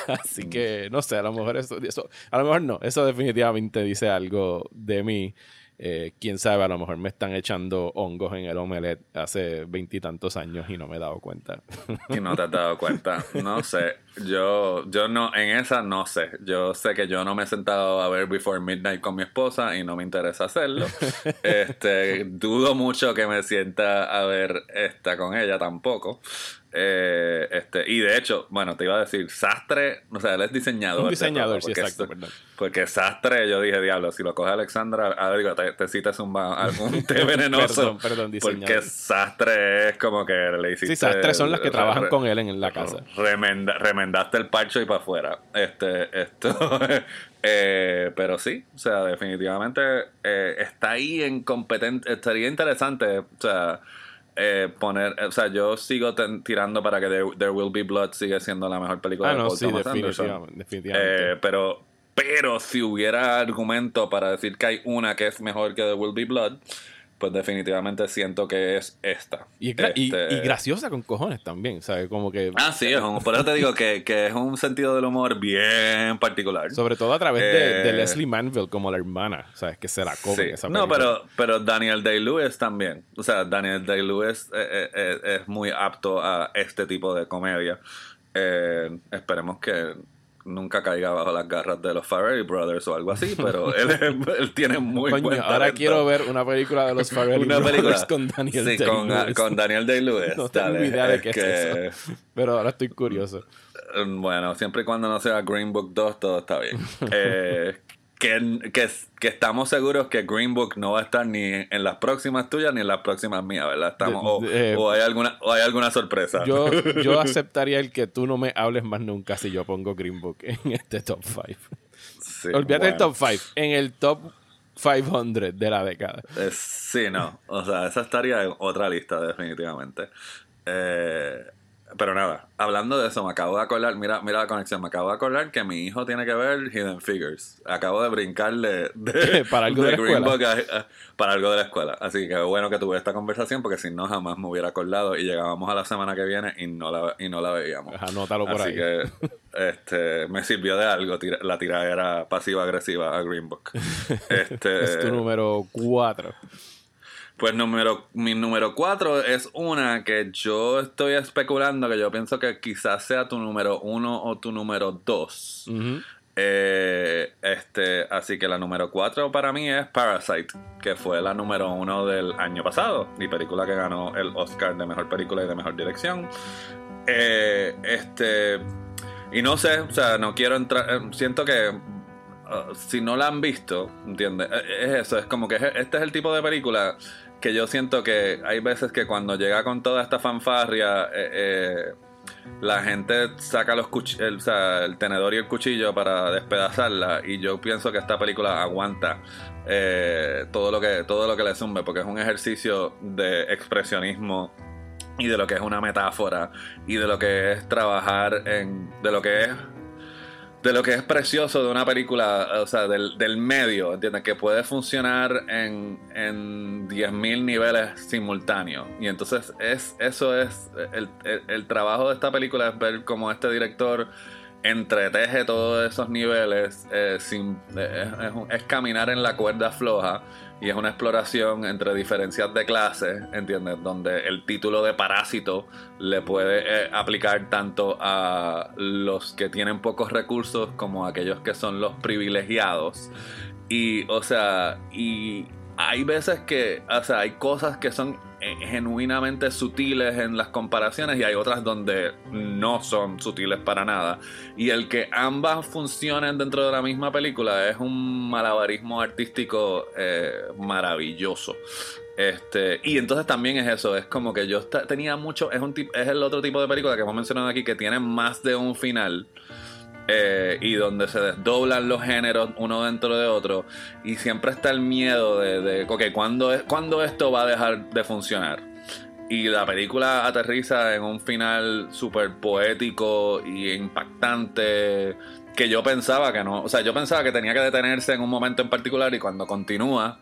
Así que, no sé, a lo mejor eso, eso, a lo mejor no, eso definitivamente dice algo de mí. Eh, quién sabe, a lo mejor me están echando hongos en el omelette hace veintitantos años y no me he dado cuenta. Y no te has dado cuenta. No sé. Yo, yo no, en esa no sé. Yo sé que yo no me he sentado a ver Before Midnight con mi esposa y no me interesa hacerlo. Este, dudo mucho que me sienta a ver esta con ella tampoco. Eh, este, y de hecho, bueno, te iba a decir, Sastre, o sea, él es diseñador. Un diseñador, sí, exacto, Porque Sastre, yo dije, diablo, si lo coge Alexandra, a ver, digo, te, te citas un, algún té venenoso. perdón, perdón, diseñador. Porque Sastre es como que le hiciste. Sí, Sastre son las que trabajan con él en la casa. Remendaste el parcho y para afuera. Este, esto. eh, pero sí, o sea, definitivamente eh, está ahí en competente. Estaría interesante, o sea eh, poner, o sea, yo sigo tirando para que There, Will Be Blood sigue siendo la mejor película ah, de no, sí, definitivamente, eh, pero, pero si hubiera argumento para decir que hay una que es mejor que There Will Be Blood, pues definitivamente siento que es esta. Y, este, graciosa con cojones también, ¿sabes? Como que... Ah, sí, es por eso te digo que, es un sentido del humor bien particular. Sobre todo a través de, eh, Leslie Manville como la hermana, ¿sabes? Que se la come esa No, pero, pero Daniel Day-Lewis también. O sea, Daniel Day-Lewis eh, eh, es muy apto a este tipo de comedia. esperemos que nunca caiga bajo las garras de los Farrelly Brothers o algo así, pero él, tiene muy Coño, ahora quiero ver una película de los Farrelly Brothers con Daniel sí, Day-Lewis. Con, Daniel Day-Lewis. No tengo idea de qué es, eso. Pero ahora estoy curioso. Bueno, siempre y cuando no sea Green Book 2, todo está bien. eh, que, que, estamos seguros que Green Book no va a estar ni en las próximas tuyas ni en las próximas mías, ¿verdad? Estamos, o, eh, hay alguna, o hay alguna sorpresa. Yo, yo aceptaría el que tú no me hables más nunca si yo pongo Green Book en este top 5. Olvídate del top 5. En el top 500 de la década. Eh, sí, no. O sea, esa estaría en otra lista, definitivamente. Eh, pero nada, hablando de eso, me acabo de acordar, mira, mira la conexión, me acabo de acordar que mi hijo tiene que ver Hidden Figures. Acabo de brincarle de, para algo de, la escuela. para algo de la escuela. Así que bueno que tuve esta conversación porque si no jamás me hubiera acordado y llegábamos a la semana que viene y no la, y no la veíamos. Anótalo por Así que este, me sirvió de algo la tiradera pasiva-agresiva a Green Book. Este, es tu número 4. Pues número, mi número cuatro es una que yo estoy especulando, que yo pienso que quizás sea tu número uno o tu número dos. Eh, este, así que la número cuatro para mí es Parasite, que fue la número uno del año pasado, mi película que ganó el Oscar de mejor película y de mejor dirección. Eh, este, y no sé, o sea, no quiero entrar, eh, siento que uh, si no la han visto, ¿entiendes? Es eso, es como que este es el tipo de película que yo siento que hay veces que cuando llega con toda esta fanfarria, eh, eh, la gente saca los el, el, tenedor y el cuchillo para despedazarla y yo pienso que esta película aguanta eh, todo lo que todo lo que le zumbe porque es un ejercicio de expresionismo y de lo que es una metáfora y de lo que es trabajar en de lo que es de lo que es precioso de una película, o sea, del, del medio, ¿entiendes? Que puede funcionar en, en 10.000 niveles simultáneos. Y entonces es, eso es, el, el, trabajo de esta película es ver cómo este director entreteje todos esos niveles eh, sin, eh, es, es, caminar en la cuerda floja y es una exploración entre diferencias de clase, ¿entiendes? Donde el título de parásito le puede eh, aplicar tanto a los que tienen pocos recursos como a aquellos que son los privilegiados. Y, o sea, y hay veces que, o sea, hay cosas que son genuinamente sutiles en las comparaciones y hay otras donde no son sutiles para nada. Y el que ambas funcionen dentro de la misma película es un malabarismo artístico eh, maravilloso. Este, y entonces también es eso, es como que yo tenía mucho, es, un es el otro tipo de película que hemos mencionado aquí que tiene más de un final. Eh, y donde se desdoblan los géneros uno dentro de otro y siempre está el miedo de, de ok, ¿cuándo, es, ¿cuándo esto va a dejar de funcionar? Y la película aterriza en un final súper poético y impactante que yo pensaba que no, o sea, yo pensaba que tenía que detenerse en un momento en particular y cuando continúa,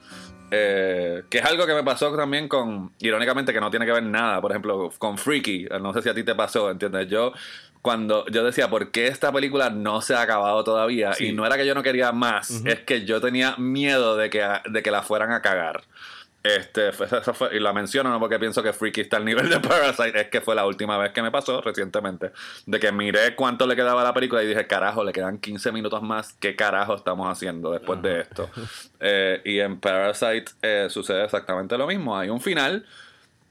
eh, que es algo que me pasó también con, irónicamente, que no tiene que ver nada, por ejemplo, con Freaky, no sé si a ti te pasó, ¿entiendes? Yo cuando yo decía, ¿por qué esta película no se ha acabado todavía? Y no era que yo no quería más, es que yo tenía miedo de que, de que la fueran a cagar. Este, y la menciono no porque pienso que Freaky está al nivel de Parasite, es que fue la última vez que me pasó recientemente, de que miré cuánto le quedaba a la película y dije, carajo, le quedan 15 minutos más, ¿qué carajo estamos haciendo después de esto? Eh, y en Parasite eh, sucede exactamente lo mismo, hay un final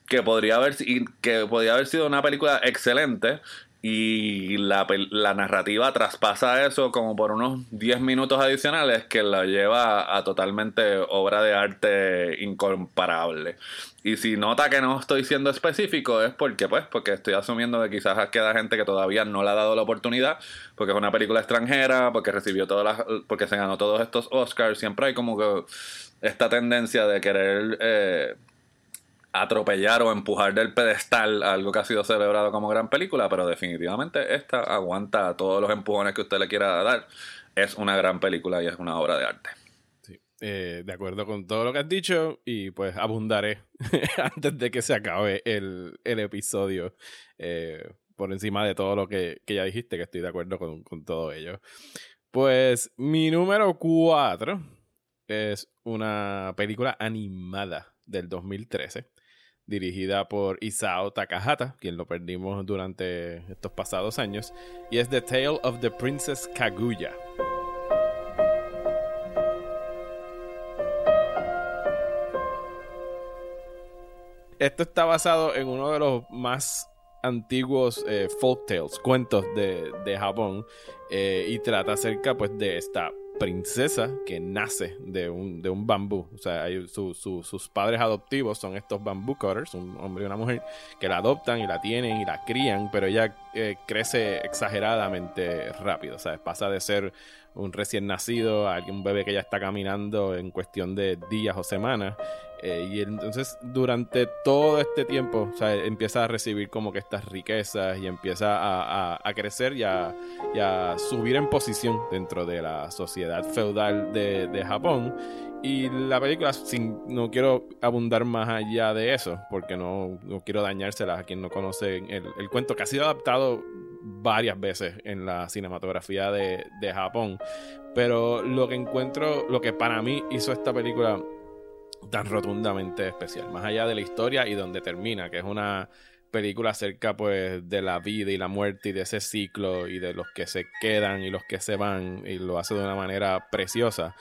que podría haber, que podría haber sido una película excelente y la, la, narrativa traspasa eso como por unos 10 minutos adicionales que la lleva a totalmente obra de arte incomparable. Y si nota que no estoy siendo específico es porque pues porque estoy asumiendo que quizás queda gente que todavía no le ha dado la oportunidad, porque es una película extranjera, porque recibió todas las porque se ganó todos estos Oscars, siempre hay como que esta tendencia de querer eh, atropellar o empujar del pedestal algo que ha sido celebrado como gran película, pero definitivamente esta aguanta todos los empujones que usted le quiera dar. Es una gran película y es una obra de arte. eh, de acuerdo con todo lo que has dicho y pues abundaré antes de que se acabe el, episodio eh, por encima de todo lo que, ya dijiste, que estoy de acuerdo con, con todo ello. Pues mi número 4 es una película animada del 2013 dirigida por Isao Takahata, quien lo perdimos durante estos pasados años, y es The Tale of the Princess Kaguya. Esto está basado en uno de los más antiguos eh, cuentos de, de Japón, eh, y trata acerca pues de esta princesa que nace de un, de un bambú. O sea, sus padres adoptivos son estos bambú cutters, un hombre y una mujer, que la adoptan y la tienen y la crían, pero ella eh, crece exageradamente rápido. O sea, pasa de ser un recién nacido a un bebé que ya está caminando en cuestión de días o semanas. Eh, y entonces durante todo este tiempo empieza a recibir como que estas riquezas y empieza a, crecer y a, subir en posición dentro de la sociedad feudal de, Japón. Y la película, sin, no quiero abundar más allá de eso, porque no, quiero dañárselas a quien no conoce el, el, cuento, que ha sido adaptado varias veces en la cinematografía de, de Japón. Pero lo que encuentro, lo que para mí hizo esta película tan rotundamente especial, más allá de la historia y donde termina, que es una película acerca pues de la vida y la muerte y de ese ciclo y de los que se quedan y los que se van y lo hace de una manera preciosa.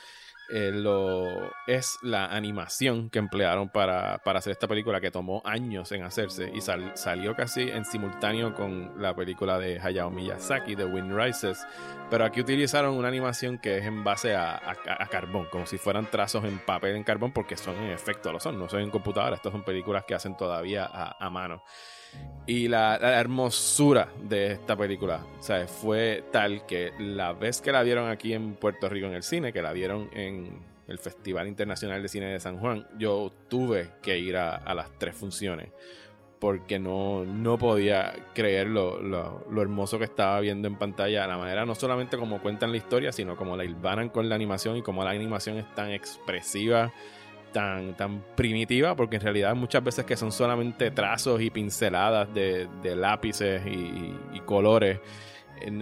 Eh, lo, es la animación que emplearon para, hacer esta película que tomó años en hacerse y salió casi en simultáneo con la película de Hayao Miyazaki, The Wind Rises. Pero aquí utilizaron una animación que es en base a, carbón, como si fueran trazos en papel en carbón, porque son en efecto, lo son, no son en computadora, estas son películas que hacen todavía a mano. Y la, hermosura de esta película, o fue tal que la vez que la vieron aquí en Puerto Rico en el cine, que la vieron en el Festival Internacional de Cine de San Juan, yo tuve que ir a, las tres funciones porque no, no podía creer lo, lo, hermoso que estaba viendo en pantalla, la manera no solamente como cuentan la historia, sino como la hilvanan con la animación y como la animación es tan expresiva tan, primitiva, porque en realidad muchas veces que son solamente trazos y pinceladas de, lápices y, colores.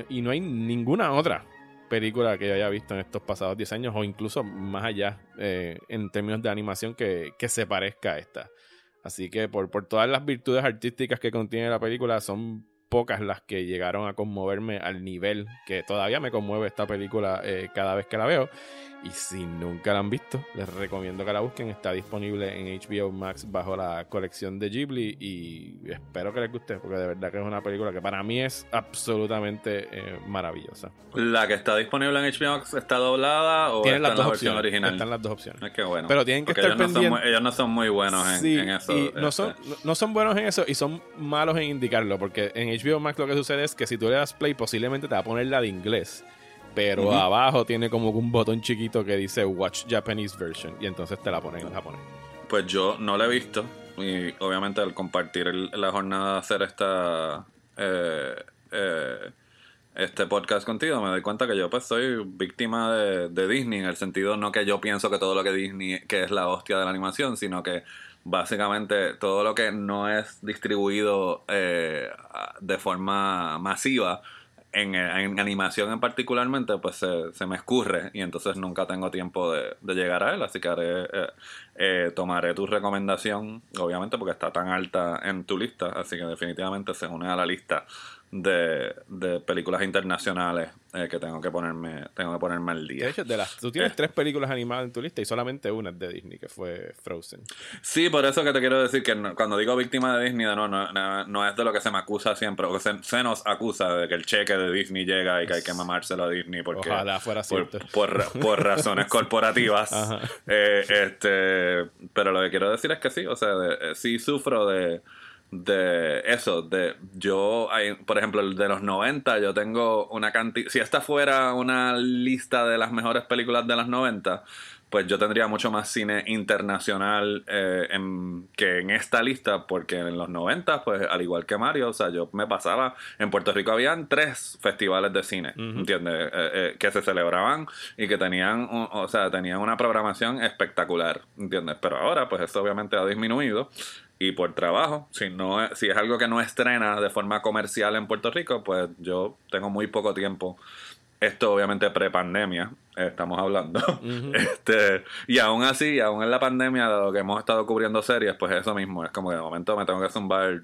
Y no hay ninguna otra película que yo haya visto en estos pasados 10 años o incluso más allá eh, en términos de animación que, se parezca a esta. Así que por, por todas las virtudes artísticas que contiene la película, son pocas las que llegaron a conmoverme al nivel que todavía me conmueve esta película eh, cada vez que la veo. Y si nunca la han visto, les recomiendo que la busquen. Está disponible en HBO Max bajo la colección de Ghibli y espero que les guste porque de verdad que es una película que para mí es absolutamente eh, maravillosa. ¿La que está disponible en HBO Max está doblada o está en la versión original? Están las dos opciones. Es que bueno. Pero tienen que estar ellos pendientes. No ellos no son muy buenos en, eso. Y no, son, este. no son buenos en eso y son malos en indicarlo porque en HBO Max lo que sucede es que si tú le das play posiblemente te va a poner la de inglés pero abajo tiene como un botón chiquito que dice Watch Japanese Version y entonces te la ponen en japonés. Pues yo no la he visto y obviamente al compartir la jornada de hacer esta eh, eh, este podcast contigo me doy cuenta que yo pues soy víctima de, Disney en el sentido no que yo pienso que todo lo que Disney que es la hostia de la animación sino que básicamente todo lo que no es distribuido eh, de forma masiva en, animación en particularmente, pues se, me escurre y entonces nunca tengo tiempo de, llegar a él, así que haré, eh, eh, tomaré tu recomendación, obviamente porque está tan alta en tu lista, así que definitivamente se une a la lista de películas internacionales eh, que tengo que ponerme tengo que ponerme al día. De hecho, de las, tú tienes eh. tres películas animadas en tu lista y solamente una es de Disney, que fue Frozen. Sí, por eso que te quiero decir que cuando digo víctima de Disney, no, no, no, es de lo que se me acusa siempre, o que se, nos acusa de que el cheque de Disney llega y que hay que mamárselo a Disney porque Ojalá fuera cierto. Por, por, razones corporativas. Eh, este, pero lo que quiero decir es que sí, o sea, sí sufro de de eso, de yo, hay, por ejemplo, el de los 90, yo tengo una cantidad, si esta fuera una lista de las mejores películas de los 90, pues yo tendría mucho más cine internacional eh, que en esta lista, porque en los 90, pues al igual que Mario, o sea, yo me pasaba, en Puerto Rico habían tres festivales de cine, ¿entiendes? Eh, eh, que se celebraban y que tenían, o sea, tenían una programación espectacular, ¿entiendes? Pero ahora, pues eso obviamente ha disminuido y por trabajo, si no si es algo que no estrena de forma comercial en Puerto Rico, pues yo tengo muy poco tiempo. Esto obviamente pre-pandemia, estamos hablando. este, y aún así, aún en la pandemia, dado que hemos estado cubriendo series, pues eso mismo, es como que de momento me tengo que zumbar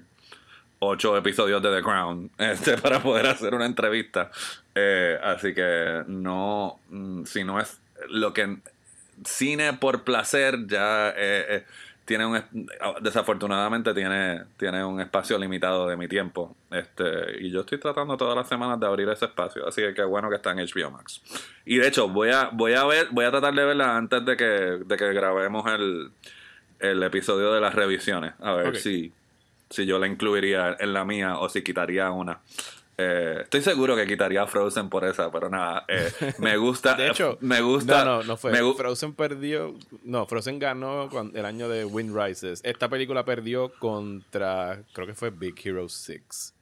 ocho episodios de The Crown este, para poder hacer una entrevista. Eh, así que no, mm, si no es lo que cine por placer ya... Eh, eh tiene un desafortunadamente tiene, tiene un espacio limitado de mi tiempo. Este, y yo estoy tratando todas las semanas de abrir ese espacio. Así que qué bueno que está en HBO Max. Y de hecho, voy a, voy a ver, voy a tratar de verla antes de que, de que grabemos el, el episodio de las revisiones. A ver si, si yo la incluiría en la mía o si quitaría una. Eh, estoy seguro que quitaría Frozen por esa, pero nada. Eh, me gusta. de hecho, me gusta. No, no, no fue. Frozen perdió. No, Frozen ganó el año de Wind Rises. Esta película perdió contra. Creo que fue Big Hero 6.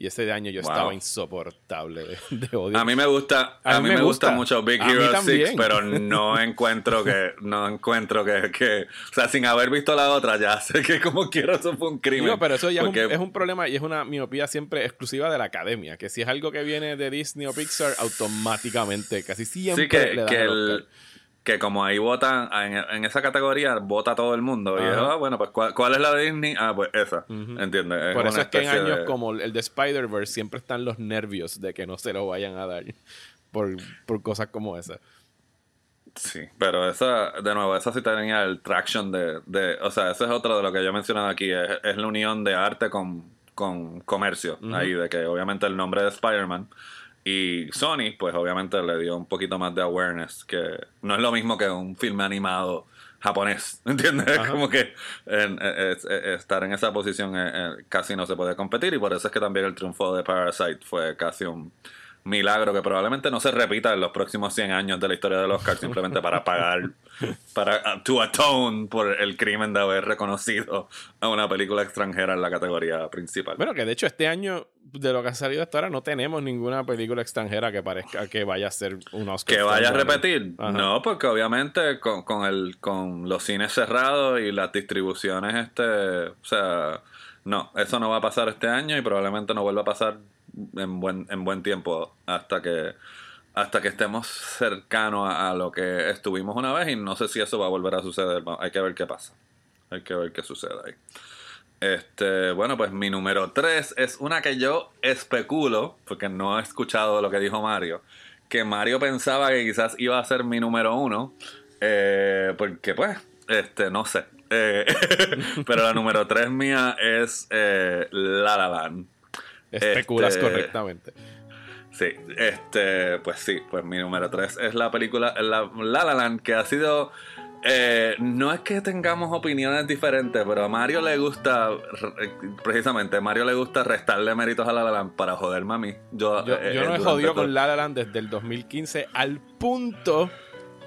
Y ese año yo estaba insoportable de, odio. A mí me gusta, a, mí, me, gusta, mucho Big Hero 6, pero no encuentro que, no encuentro que, que, o sea, sin haber visto la otra, ya sé que como quiero eso fue un crimen. No, pero eso ya es, un, problema y es una miopía siempre exclusiva de la academia, que si es algo que viene de Disney o Pixar, automáticamente, casi siempre sí, que, le que el, que como ahí votan, en, esa categoría vota todo el mundo. Y es, ah, bueno, pues ¿cuál, es la de Disney? Ah, pues esa. ¿Entiendes? Por eso es que en años como el de Spider-Verse siempre están los nervios de que no se lo vayan a dar por, cosas como esa. Sí, pero esa, de nuevo, esa sí tenía el traction de, de o sea, eso es otro de lo que yo he mencionado aquí, es, la unión de arte con, con comercio, ahí, de que obviamente el nombre de Spider-Man y Sony, pues obviamente le dio un poquito más de awareness, que no es lo mismo que un filme animado japonés, ¿entiendes? Como que estar en esa posición eh, eh, casi no se puede competir y por eso es que también el triunfo de Parasite fue casi un milagro que probablemente no se repita en los próximos 100 años de la historia del Oscar simplemente para pagar, para to atone por el crimen de haber reconocido a una película extranjera en la categoría principal. Bueno, que de hecho este año, de lo que ha salido hasta ahora, no tenemos ninguna película extranjera que parezca que vaya a ser un Oscar. Que vaya a repetir. No, porque obviamente con, con, el, con los cines cerrados y las distribuciones, este, o sea, no, eso no va a pasar este año y probablemente no vuelva a pasar en buen, en buen tiempo hasta que hasta que estemos cercanos a, lo que estuvimos una vez y no sé si eso va a volver a suceder. Hay que ver qué pasa. Hay que ver qué sucede ahí. Este, bueno, pues mi número 3 es una que yo especulo, porque no he escuchado lo que dijo Mario, que Mario pensaba que quizás iba a ser mi número 1, eh, porque pues, este, no sé. Eh, pero la número 3 mía es eh, La La Land. Especulas este, correctamente. Sí, este, pues sí, pues mi número 3 es la película La La, Land, que ha sido. Eh, no es que tengamos opiniones diferentes, pero a Mario le gusta, precisamente, a Mario le gusta restarle méritos a La La Land para joderme a mí. Yo, yo, eh, no he jodido con La La Land desde el 2015 al punto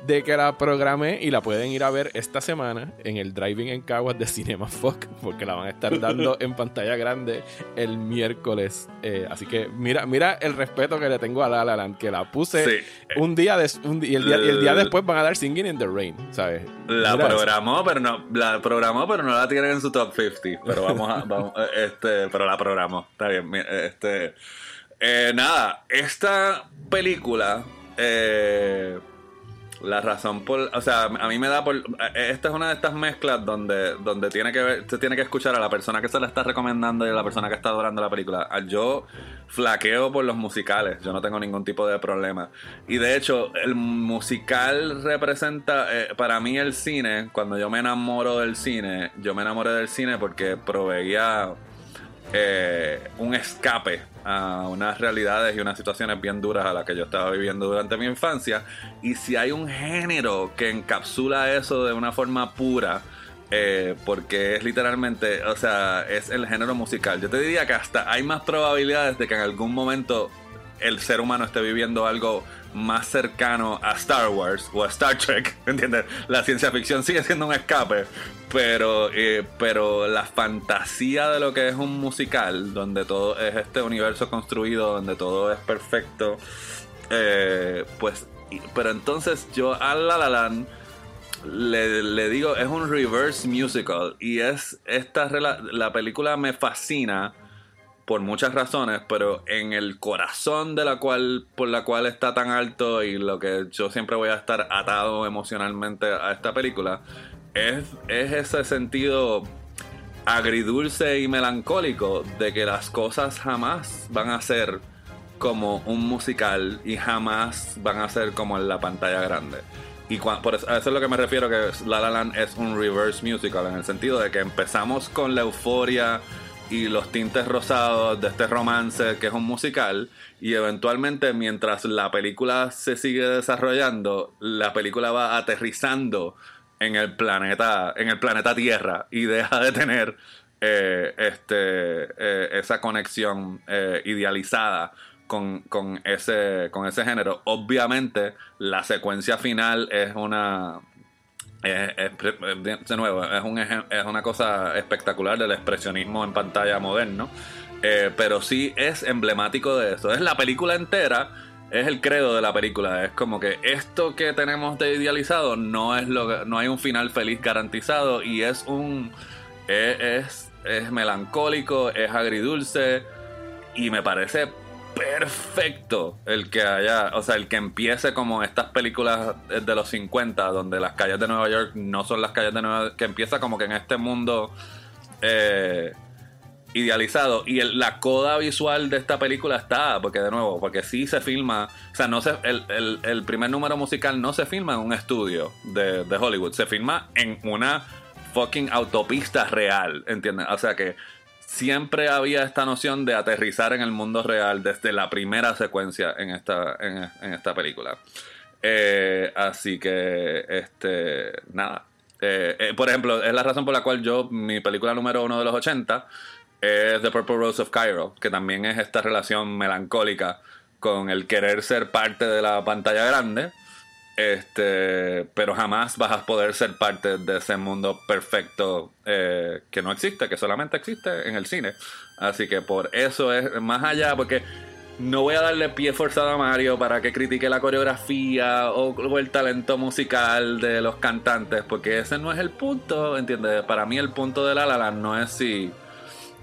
de que la programé y la pueden ir a ver esta semana en el Driving en Caguas de Cinema Fox, porque la van a estar dando en pantalla grande el miércoles. Eh, así que mira, mira el respeto que le tengo a La La Land, que la puse un, día de, y, el día, después van a dar Singing in the Rain, ¿sabes? La programó, pero no, la programó, pero no la tienen en su top 50. Pero vamos a, vamos, eh, este, pero la programó. Está bien, este. Eh, nada, esta película. Eh, la razón por, o sea, a mí me da por, esta es una de estas mezclas donde, donde tiene que ver, se tiene que escuchar a la persona que se la está recomendando y a la persona que está adorando la película. Ah, yo flaqueo por los musicales, yo no tengo ningún tipo de problema. Y de hecho, el musical representa, eh, para mí el cine, cuando yo me enamoro del cine, yo me enamoré del cine porque proveía eh, un escape a unas realidades y unas situaciones bien duras a las que yo estaba viviendo durante mi infancia. Y si hay un género que encapsula eso de una forma pura, eh, porque es literalmente, o sea, es el género musical. Yo te diría que hasta hay más probabilidades de que en algún momento el ser humano esté viviendo algo más cercano a Star Wars o a Star Trek, ¿entiendes? La ciencia ficción sigue siendo un escape, pero, eh, pero la fantasía de lo que es un musical, donde todo es este universo construido, donde todo es perfecto, eh, pues, pero entonces yo a La La Land le, le, digo, es un reverse musical y es esta la película me fascina por muchas razones, pero en el corazón de la cual, por la cual está tan alto y lo que yo siempre voy a estar atado emocionalmente a esta película, es, es ese sentido agridulce y melancólico de que las cosas jamás van a ser como un musical y jamás van a ser como en la pantalla grande. Y por eso, a eso es lo que me refiero que La La Land es un reverse musical, en el sentido de que empezamos con la euforia y los tintes rosados de este romance que es un musical y eventualmente mientras la película se sigue desarrollando la película va aterrizando en el planeta en el planeta Tierra y deja de tener eh, este eh, esa conexión eh, idealizada con, con, ese con ese género. Obviamente la secuencia final es una es, de nuevo, es, un es una cosa espectacular del expresionismo en pantalla moderno. Eh, pero sí es emblemático de eso. Es la película entera, es el credo de la película. Es como que esto que tenemos de idealizado no es lo no hay un final feliz garantizado y es un es, es melancólico, es agridulce y me parece perfecto el que haya, o sea, el que empiece como estas películas de los 50, donde las calles de Nueva York no son las calles de Nueva York, que empieza como que en este mundo eh, idealizado. Y la coda visual de esta película está, porque de nuevo, porque sí se filma, o sea, no se, el, primer número musical no se filma en un estudio de, de Hollywood, se filma en una fucking autopista real, ¿entiendes? O sea que siempre había esta noción de aterrizar en el mundo real desde la primera secuencia en esta, en, esta película. Eh, así que, este, nada. Eh, eh, por ejemplo, es la razón por la cual yo, mi película número uno de los 80 es The Purple Rose of Cairo, que también es esta relación melancólica con el querer ser parte de la pantalla grande, este, pero jamás vas a poder ser parte de ese mundo perfecto eh, que no existe, que solamente existe en el cine. Así que por eso es más allá, porque no voy a darle pie forzado a Mario para que critique la coreografía o, el talento musical de los cantantes, porque ese no es el punto, ¿entiendes? Para mí el punto de La La no es si,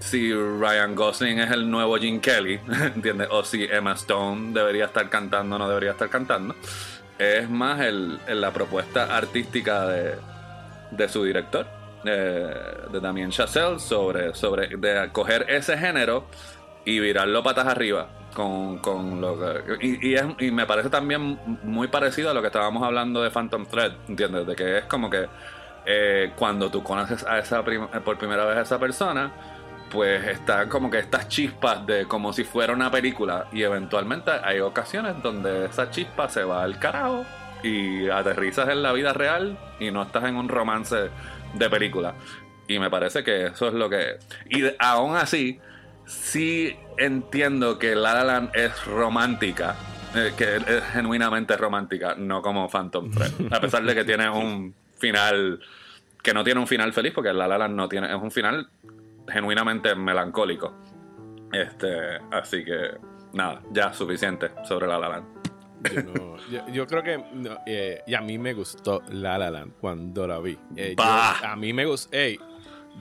si Ryan Gosling es el nuevo Gene Kelly, ¿entiendes? O si Emma Stone debería estar cantando o no debería estar cantando es más el, la propuesta artística de, de su director, de Damien Chazelle, sobre, sobre de coger ese género y virarlo patas arriba. Con, con lo y, y, me parece también muy parecido a lo que estábamos hablando de Phantom Thread, ¿entiendes? De que es como que eh, cuando tú conoces a esa por primera vez a esa persona, pues está como que estas chispas de como si fuera una película y eventualmente hay ocasiones donde esa chispa se va al carajo y aterrizas en la vida real y no estás en un romance de película. Y me parece que eso es lo que... Y aún así, sí entiendo que La La Land es romántica, eh, que es genuinamente romántica, no como Phantom Thread. A pesar de que tiene un final que no tiene un final feliz, porque La La Land no tiene, es un final genuinamente melancólico. Este, así que nada, ya suficiente sobre La La Land. Yo, creo que eh, y a mí me gustó La La Land cuando la vi. Eh, a mí me gustó.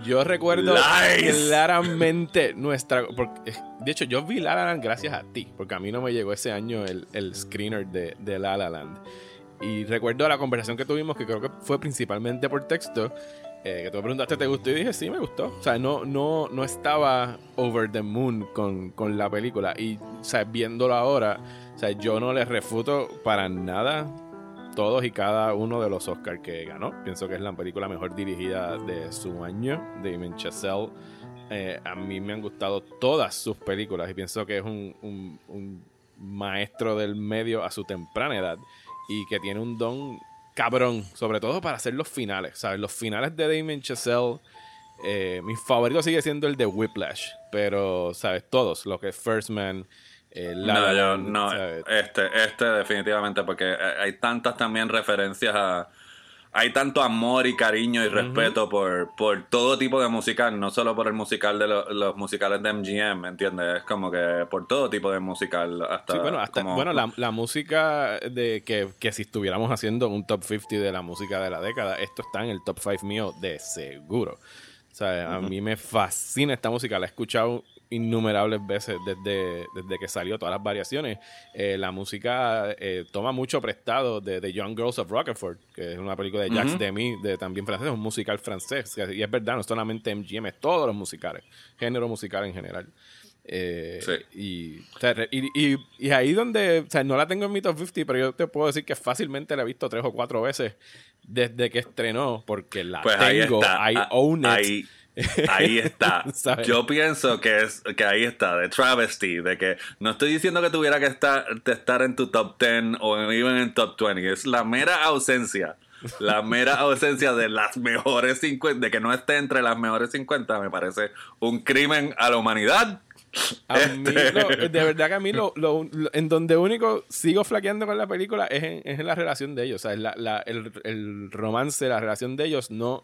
yo recuerdo claramente nuestra. de hecho, yo vi La La Land gracias a ti, porque a mí no me llegó ese año el, el screener de, de La La Land. Y recuerdo la conversación que tuvimos, que creo que fue principalmente por texto, eh, que tú me preguntaste, ¿te gustó? Y dije, sí, me gustó. O sea, no, no, no estaba over the moon con, con la película. Y, o sea, viéndolo ahora, o sea, yo no le refuto para nada todos y cada uno de los Oscars que ganó. Pienso que es la película mejor dirigida de su año, Damien Chazelle. Eh, a mí me han gustado todas sus películas y pienso que es un, un maestro del medio a su temprana edad y que tiene un don cabrón, sobre todo para hacer los finales, ¿sabes? Los finales de Damien Chazelle, eh, mi favorito sigue siendo el de Whiplash, pero, ¿sabes? Todos, lo que es First Man, no, yo, no, este, este definitivamente, porque hay tantas también referencias a hay tanto amor y cariño y respeto por, por todo tipo de musical, no solo por el musical de los musicales de MGM, ¿me entiendes? Es como que por todo tipo de musical. Hasta, sí, bueno, hasta, bueno la, música de que, que, si estuviéramos haciendo un top 50 de la música de la década, esto está en el top 5 mío de seguro. O sea, a mí me fascina esta música, la he escuchado innumerables veces desde, desde que salió todas las variaciones. Eh, la música eh, toma mucho prestado de The Young Girls of Rockefort, que es una película de Jacques Demy, de también francés, un musical francés. Y es verdad, no solamente MGM, es todos los musicales, género musical en general. Eh, y, y, y, ahí donde, o sea, no la tengo en mi top 50, pero yo te puedo decir que fácilmente la he visto tres o cuatro veces desde que estrenó, porque la pues tengo, I ah, own it. Ahí está. Yo pienso que es que ahí está, de travesty, de que no estoy diciendo que tuviera que estar, estar en tu top 10 o even en top 20, es la mera ausencia. La mera ausencia de las mejores 50, de que no esté entre las mejores 50, me parece un crimen a la humanidad. Este de verdad que a mí lo, en donde único sigo flaqueando con la película es en, es en la relación de ellos. O sea, el, el romance, la relación de ellos no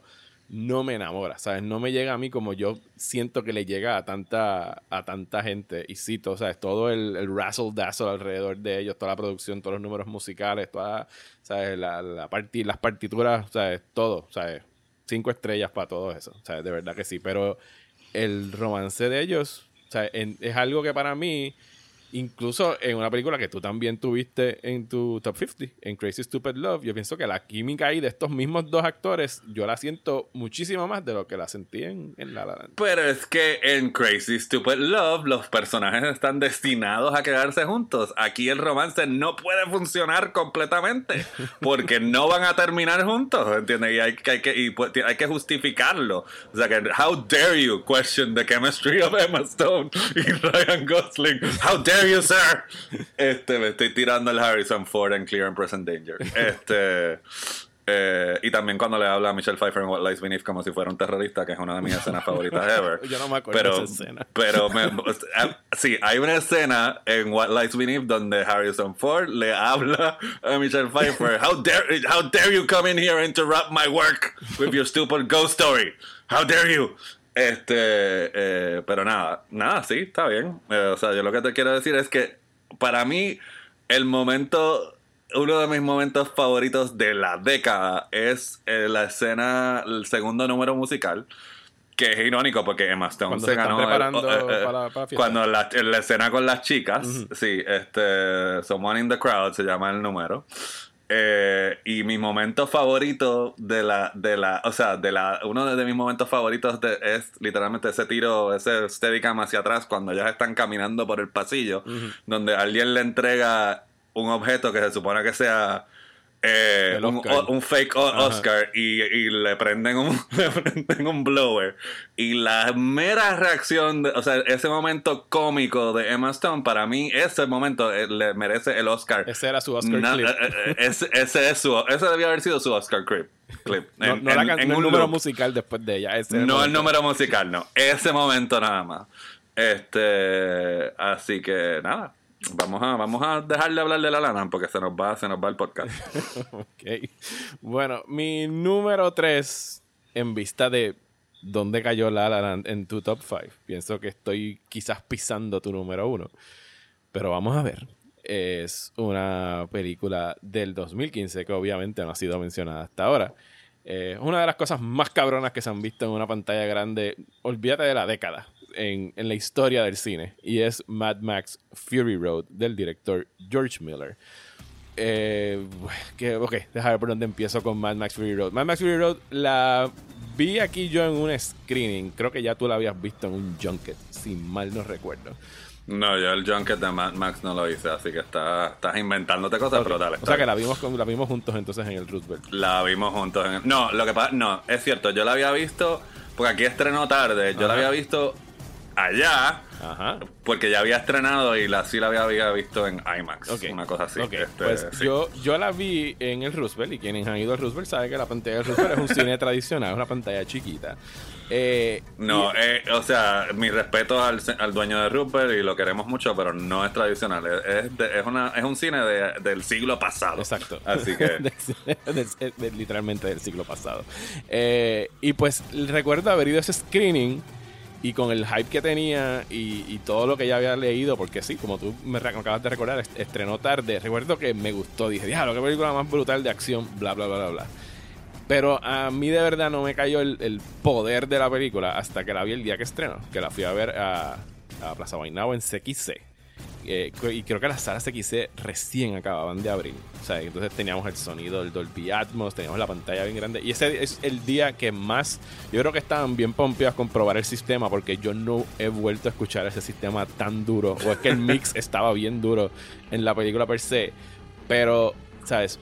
no me enamora, ¿sabes? No me llega a mí como yo siento que le llega a tanta, a tanta gente. Y cito, ¿sabes? Todo el, el razzle dazzle alrededor de ellos, toda la producción, todos los números musicales, toda, ¿sabes? La, la las partituras, ¿sabes? Todo, ¿sabes? Cinco estrellas para todo eso, ¿sabes? De verdad que sí. Pero el romance de ellos, ¿sabes? es algo que para mí Incluso en una película que tú también tuviste en tu top 50, en Crazy Stupid Love, yo pienso que la química ahí de estos mismos dos actores, yo la siento muchísimo más de lo que la sentí en, La La Land. Pero es que en Crazy Stupid Love los personajes están destinados a quedarse juntos. Aquí el romance no puede funcionar completamente porque no van a terminar juntos, ¿entiendes? Y hay, hay que, y hay que justificarlo. O sea que, how dare you question the chemistry of Emma Stone y Ryan Gosling? How dare sir. Este, me estoy tirando el Harrison Ford en Clear and Present Danger. Este. Eh, y también cuando le habla a Michelle Pfeiffer en What Lies Beneath como si fuera un terrorista, que es una de mis escenas favoritas ever. Yo no me acuerdo pero, de esa escena. Pero eh, sí, hay una escena en What Lies Beneath donde Harrison Ford le habla a Michelle Pfeiffer. How dare, how dare you come in here and interrupt my work with your stupid ghost story? How dare you? Este, eh, pero nada, nada, sí, está bien. Eh, o sea, yo lo que te quiero decir es que para mí el momento, uno de mis momentos favoritos de la década es eh, la escena, el segundo número musical. Que es irónico porque Emma Stone se, ganó cuando la, la, escena con las chicas, sí, este Someone in the Crowd se llama el número. Eh, y mi momento favorito de la, de la, o sea, de la, uno de, mis momentos favoritos es literalmente ese tiro, ese steadicam hacia atrás cuando ellas están caminando por el pasillo, donde alguien le entrega un objeto que se supone que sea eh, un, fake Oscar y, le, prenden un, le prenden un blower. Y la mera reacción, de, o sea, ese momento cómico de Emma Stone, para mí, ese momento eh, le merece el Oscar. Ese era su Oscar clip. Eh, ese, es su, ese debía haber sido su Oscar clip. clip no, no, el número musical después de ella. no el número musical, no. Ese momento nada más. Este, así que nada. Vamos a, vamos a dejar de hablar de la lana porque se nos va, se nos va el podcast. ok. Bueno, mi número 3 en vista de dónde cayó La La en tu top 5. Pienso que estoy quizás pisando tu número 1. Pero vamos a ver. Es una película del 2015 que obviamente no ha sido mencionada hasta ahora. Es una de las cosas más cabronas que se han visto en una pantalla grande. Olvídate de la década en, la historia del cine y es Mad Max Fury Road del director George Miller. Eh, que, ok, déjame ver por dónde empiezo con Mad Max Fury Road. Mad Max Fury Road la vi aquí yo en un screening. Creo que ya tú la habías visto en un junket, si mal no recuerdo. No, yo el junket de Mad Max no lo hice, así que estás inventándote cosas, pero dale. O sea que la vimos, la vimos juntos entonces en el Roosevelt. La vimos juntos en el... No, lo que pasa... No, es cierto, yo la había visto... Porque aquí estrenó tarde. Yo la había visto allá. Porque ya había estrenado y la, sí la había, visto en IMAX. Una cosa así. Este, pues yo, yo la vi en el Roosevelt y quienes han ido al Roosevelt saben que la pantalla del Roosevelt es un cine tradicional, es una pantalla chiquita. Eh, no, eh, o sea, mi respeto al, dueño de Rupert y lo queremos mucho, pero no es tradicional. Es, es, una, es un cine del siglo pasado. Exacto. Así que. literalmente del siglo pasado. Eh, y pues recuerdo haber ido a ese screening y con el hype que tenía y, todo lo que ya había leído, porque sí, como tú me, acabas de recordar, estrenó tarde. Recuerdo que me gustó. Dije, diablo, qué película más brutal de acción, bla, bla, bla, bla, bla. Pero a mí de verdad no me cayó el, poder de la película hasta que la vi el día que estrenó, que la fui a ver a, Plaza Guaynabo en CXC. Eh, y creo que las salas XC recién acababan de abrir. O sea, entonces teníamos el sonido del Dolby Atmos, teníamos la pantalla bien grande. Y ese es el día que más. Yo creo que estaban bien pompeados con probar el sistema, porque yo no he vuelto a escuchar ese sistema tan duro. O es que el mix estaba bien duro en la película per se. Pero, ¿sabes?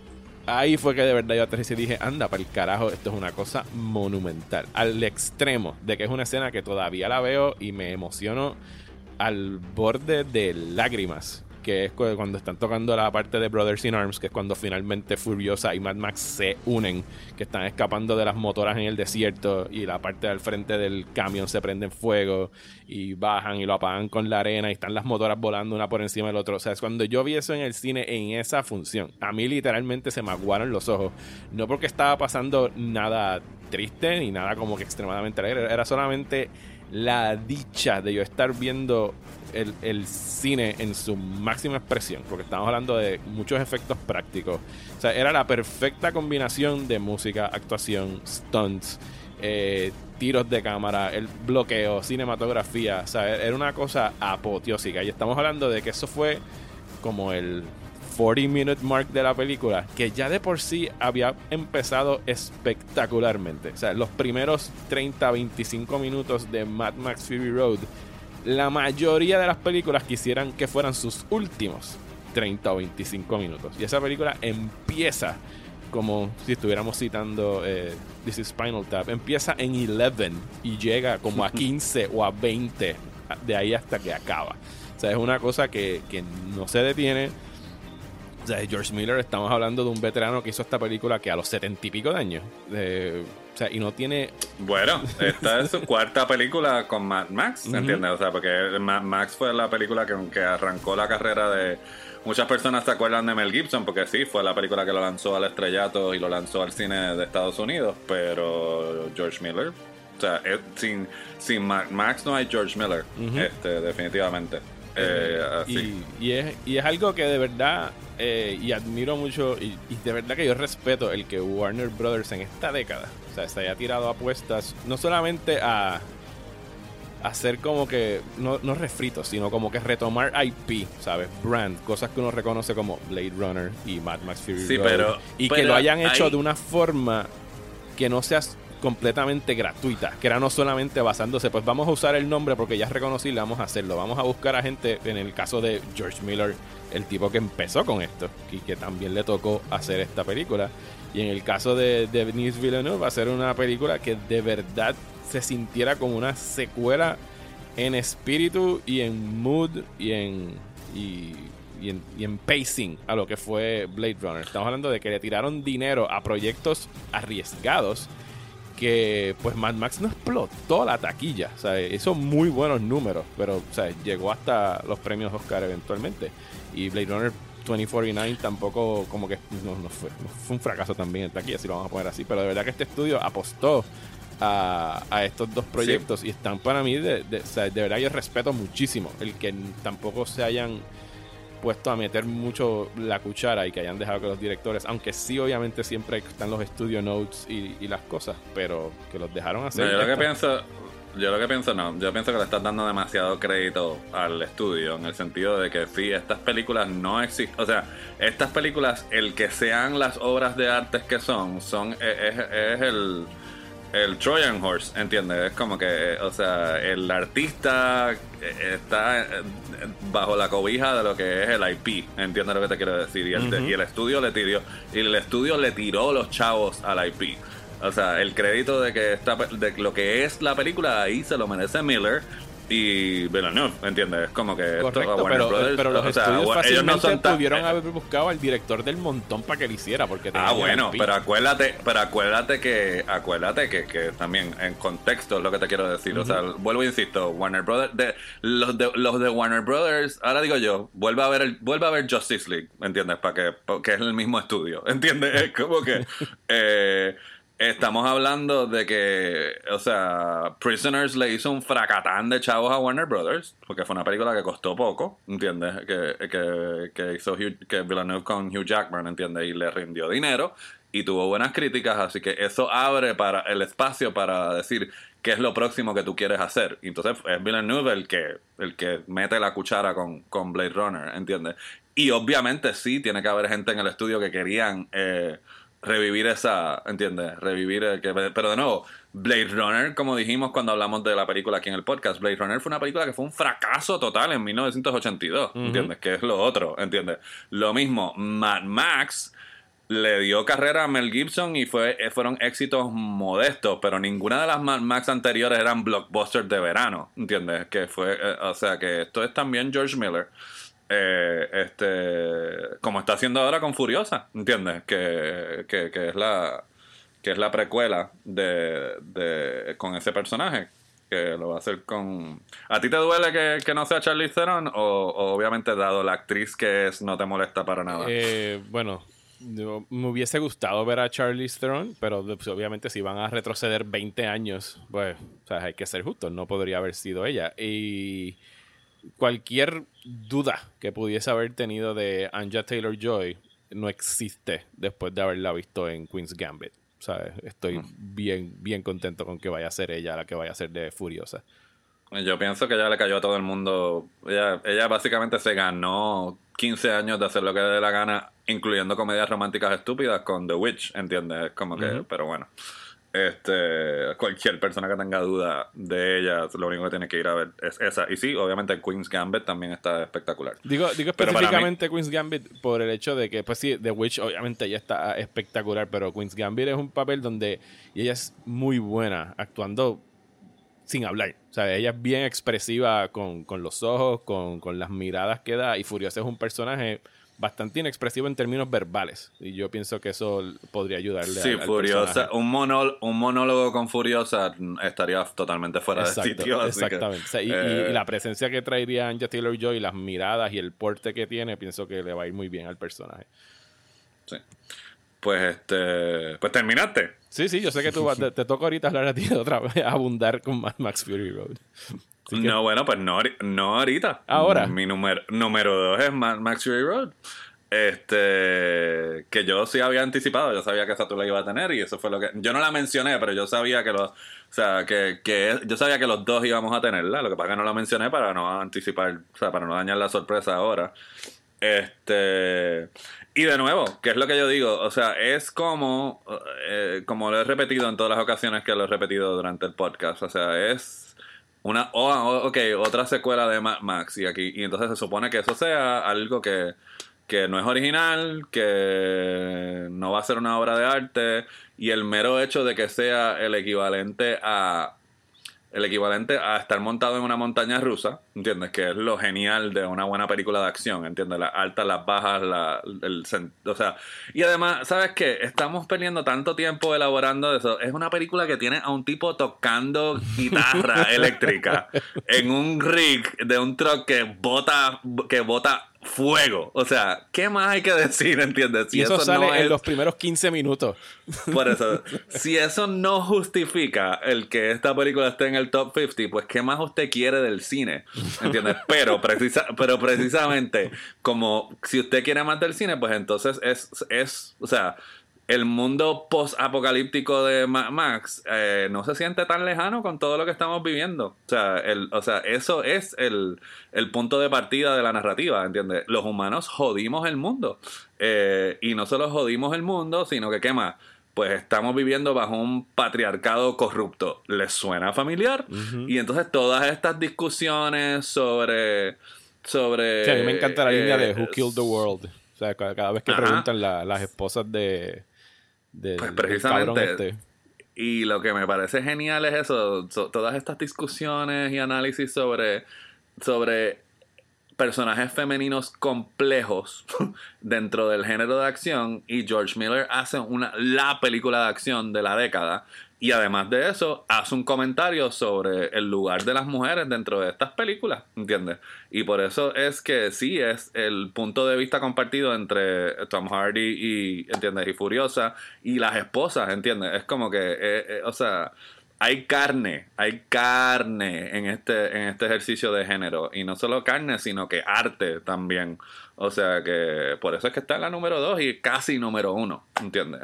Ahí fue que de verdad yo aterricé y dije, anda, para el carajo, esto es una cosa monumental. Al extremo de que es una escena que todavía la veo y me emociono al borde de lágrimas que es cuando están tocando la parte de Brothers in Arms, que es cuando finalmente Furiosa y Mad Max se unen, que están escapando de las motoras en el desierto y la parte del frente del camión se prende en fuego y bajan y lo apagan con la arena y están las motoras volando una por encima del otro. O sea, es cuando yo vi eso en el cine en esa función, a mí literalmente se me aguaron los ojos. No porque estaba pasando nada triste ni nada como que extremadamente alegre, era solamente la dicha de yo estar viendo el, cine en su máxima expresión, porque estamos hablando de muchos efectos prácticos. O sea, era la perfecta combinación de música, actuación, stunts, eh, tiros de cámara, el bloqueo, cinematografía. O sea, era una cosa apoteósica. Y estamos hablando de que eso fue como el 40 minute mark de la película, que ya de por sí había empezado espectacularmente. O sea, los primeros 30, 25 minutos de Mad Max Fury Road, la mayoría de las películas quisieran que fueran sus últimos 30 o 25 minutos. Y esa película empieza como si estuviéramos citando eh, This is Spinal Tap, empieza en 11 y llega como a 15 o a 20 de ahí hasta que acaba. O sea, es una cosa que, que no se detiene o sea, George Miller, estamos hablando de un veterano que hizo esta película que a los setenta y pico de años. o sea, y no tiene. Bueno, esta es su cuarta película con Mad Max, ¿entiendes? O sea, porque Mad Max fue la película que, que arrancó la carrera de. Muchas personas se acuerdan de Mel Gibson porque sí, fue la película que lo lanzó al estrellato y lo lanzó al cine de Estados Unidos, pero George Miller, o sea, sin, sin Mad Max no hay George Miller, este, definitivamente. Eh, y, es, y es algo que de verdad eh, y admiro mucho y, de verdad que yo respeto el que Warner Brothers en esta década o sea, se haya tirado apuestas no solamente a hacer como que no, no refritos sino como que retomar IP sabes brand cosas que uno reconoce como Blade Runner y Mad Max Fury sí, pero, y que lo hayan hecho de una forma que no sea completamente gratuita, que era no solamente basándose, pues vamos a usar el nombre porque ya es reconocible, vamos a hacerlo, vamos a buscar a gente, en el caso de George Miller, el tipo que empezó con esto y que también le tocó hacer esta película, y en el caso de, Denis Villeneuve va a ser una película que de verdad se sintiera como una secuela en espíritu y en mood y en, y, en, y en pacing a lo que fue Blade Runner. Estamos hablando de que le tiraron dinero a proyectos arriesgados que pues Mad Max no explotó la taquilla, o sea, hizo muy buenos números, pero o sea, llegó hasta los premios Oscar eventualmente. Y Blade Runner 2049 tampoco como que no, fue, fue, un fracaso también en taquilla, si lo vamos a poner así, pero de verdad que este estudio apostó a, estos dos proyectos y están para mí, de, de verdad yo respeto muchísimo el que tampoco se hayan puesto a meter mucho la cuchara y que hayan dejado que los directores, aunque sí obviamente siempre están los studio notes y, las cosas, pero que los dejaron hacer. yo lo que pienso, yo lo que pienso no, yo pienso que le estás dando demasiado crédito al estudio en el sentido de que sí, estas películas no existen, o sea, estas películas, el que sean las obras de arte que son, son es el el Trojan Horse, ¿entiendes? Es como que, o sea, el artista está bajo la cobija de lo que es el IP, ¿entiendes lo que te quiero decir? Y el, y el estudio le tiró, y el estudio le tiró los chavos al IP. O sea, el crédito de que esta, de lo que es la película ahí se lo merece Miller y Villeneuve, ¿entiendes? Como que Correcto, pero, pero, los estudios fácilmente ellos no pudieron haber buscado al director del montón para que lo hiciera porque Ah, bueno, pero acuérdate, pero acuérdate que acuérdate que, que también en contexto es lo que te quiero decir, o sea, vuelvo e insisto, Warner Brothers de, los de los de Warner Brothers, ahora digo yo, vuelve a ver el, vuelve a ver Justice League, ¿entiendes? Para que porque es el mismo estudio, ¿entiendes? Es como que eh, Estamos hablando de que, o sea, Prisoners le hizo un fracatán de chavos a Warner Brothers, porque fue una película que costó poco, ¿entiendes? Que, que, que hizo Hugh, que Villeneuve con Hugh Jackman, ¿entiendes? Y le rindió dinero y tuvo buenas críticas, así que eso abre para el espacio para decir qué es lo próximo que tú quieres hacer. Entonces es Villeneuve el que, el que mete la cuchara con, con Blade Runner, ¿entiendes? Y obviamente sí, tiene que haber gente en el estudio que querían... Eh, revivir esa, ¿entiendes? Revivir, el que, pero de nuevo, Blade Runner, como dijimos cuando hablamos de la película aquí en el podcast, Blade Runner fue una película que fue un fracaso total en 1982, ¿entiendes? Que es lo otro, ¿entiendes? Lo mismo, Mad Max le dio carrera a Mel Gibson y fue, eh, fueron éxitos modestos, pero ninguna de las Mad Max anteriores eran blockbusters de verano, ¿entiendes? Que fue, eh, o sea, que esto es también George Miller. Eh, este como está haciendo ahora con Furiosa, ¿entiendes? Que, que, es la que es la precuela de, de, con ese personaje que lo va a hacer con ¿A ti te duele que, no sea Charlize Theron o, obviamente dado la actriz que es no te molesta para nada? Eh, bueno, me hubiese gustado ver a Charlize Theron, pero pues, obviamente si van a retroceder 20 años, pues hay que ser justos, no podría haber sido ella. Y cualquier duda que pudiese haber tenido de Anja Taylor Joy no existe después de haberla visto en Queen's Gambit. Estoy mm. bien, bien contento con que vaya a ser ella la que vaya a ser de Furiosa. Yo pienso que ya le cayó a todo el mundo. Ella, ella básicamente se ganó 15 años de hacer lo que le dé la gana, incluyendo comedias románticas estúpidas con The Witch, ¿entiendes? Como que, pero bueno. Este, cualquier persona que tenga duda de ella, lo único que tiene que ir a ver es esa. Y sí, obviamente Queen's Gambit también está espectacular. Digo, digo específicamente Queen's Gambit por el hecho de que, pues sí, The Witch obviamente ella está espectacular, pero Queen's Gambit es un papel donde ella es muy buena actuando sin hablar. O sea, ella es bien expresiva con, con los ojos, con, con las miradas que da, y Furiosa es un personaje bastante inexpresivo en términos verbales. Y yo pienso que eso podría ayudarle sí, Furiosa. Un, un monólogo con Furiosa estaría totalmente fuera de sitio. exactamente. y, eh, la presencia que traería Anja Taylor Joy, las miradas y el porte que tiene, pienso que le va a ir muy bien al personaje. Sí. Pues este. Pues terminaste. Sí, sí, yo sé que tú te, te toca ahorita hablar a ti otra vez, abundar con Max Fury Road. No, bueno, pues no, no ahorita. Ahora. Mi número, número dos es Max Fury Road. Este, que yo sí había anticipado, yo sabía que esa tú la iba a tener y eso fue lo que. Yo no la mencioné, pero yo sabía que los. O sea, que, que yo sabía que los dos íbamos a tenerla. Lo que pasa es que no la mencioné para no anticipar, o sea, para no dañar la sorpresa ahora. Este. Y de nuevo, que es lo que yo digo, o sea, es como, eh, como lo he repetido en todas las ocasiones que lo he repetido durante el podcast, o sea, es una, oh, ok, otra secuela de Max y aquí, y entonces se supone que eso sea algo que, que no es original, que no va a ser una obra de arte, y el mero hecho de que sea el equivalente a el equivalente a estar montado en una montaña rusa, ¿entiendes? Que es lo genial de una buena película de acción, ¿entiendes? Las altas, las bajas, la, el, o sea, y además, ¿sabes qué? Estamos perdiendo tanto tiempo elaborando eso. Es una película que tiene a un tipo tocando guitarra eléctrica en un rig de un truck que bota, que bota fuego. O sea, ¿qué más hay que decir, entiendes? Si y eso, sale en los primeros 15 minutos. Por eso, si eso no justifica el que esta película esté en el top 50, pues ¿qué más usted quiere del cine? ¿Entiendes? Pero, precisa, pero precisamente, como si usted quiere más del cine, pues entonces es, es o sea, el mundo post-apocalíptico de Max eh, no se siente tan lejano con todo lo que estamos viviendo. O sea, el, o sea eso es el, punto de partida de la narrativa, ¿entiendes? Los humanos jodimos el mundo. Eh, y no solo jodimos el mundo, sino que, ¿qué más? Pues estamos viviendo bajo un patriarcado corrupto. ¿Les suena familiar? Y entonces todas estas discusiones sobre... sobre a mí me encanta la línea de Who Killed the World. O sea, cada vez que preguntan las esposas de, pues precisamente. Este. Y lo que me parece genial es eso, todas estas discusiones y análisis sobre, sobre personajes femeninos complejos dentro del género de acción y George Miller hace una, la película de acción de la década y además de eso hace un comentario sobre el lugar de las mujeres dentro de estas películas, ¿entiendes? Y por eso es que sí es el punto de vista compartido entre Tom Hardy y, ¿entiendes? Y Furiosa y las esposas, ¿entiendes? Es como que, eh, eh, o sea hay carne, hay carne en este, en este ejercicio de género. Y no solo carne, sino que arte también. O sea que por eso es que está en la número 2 y casi número 1, ¿entiendes?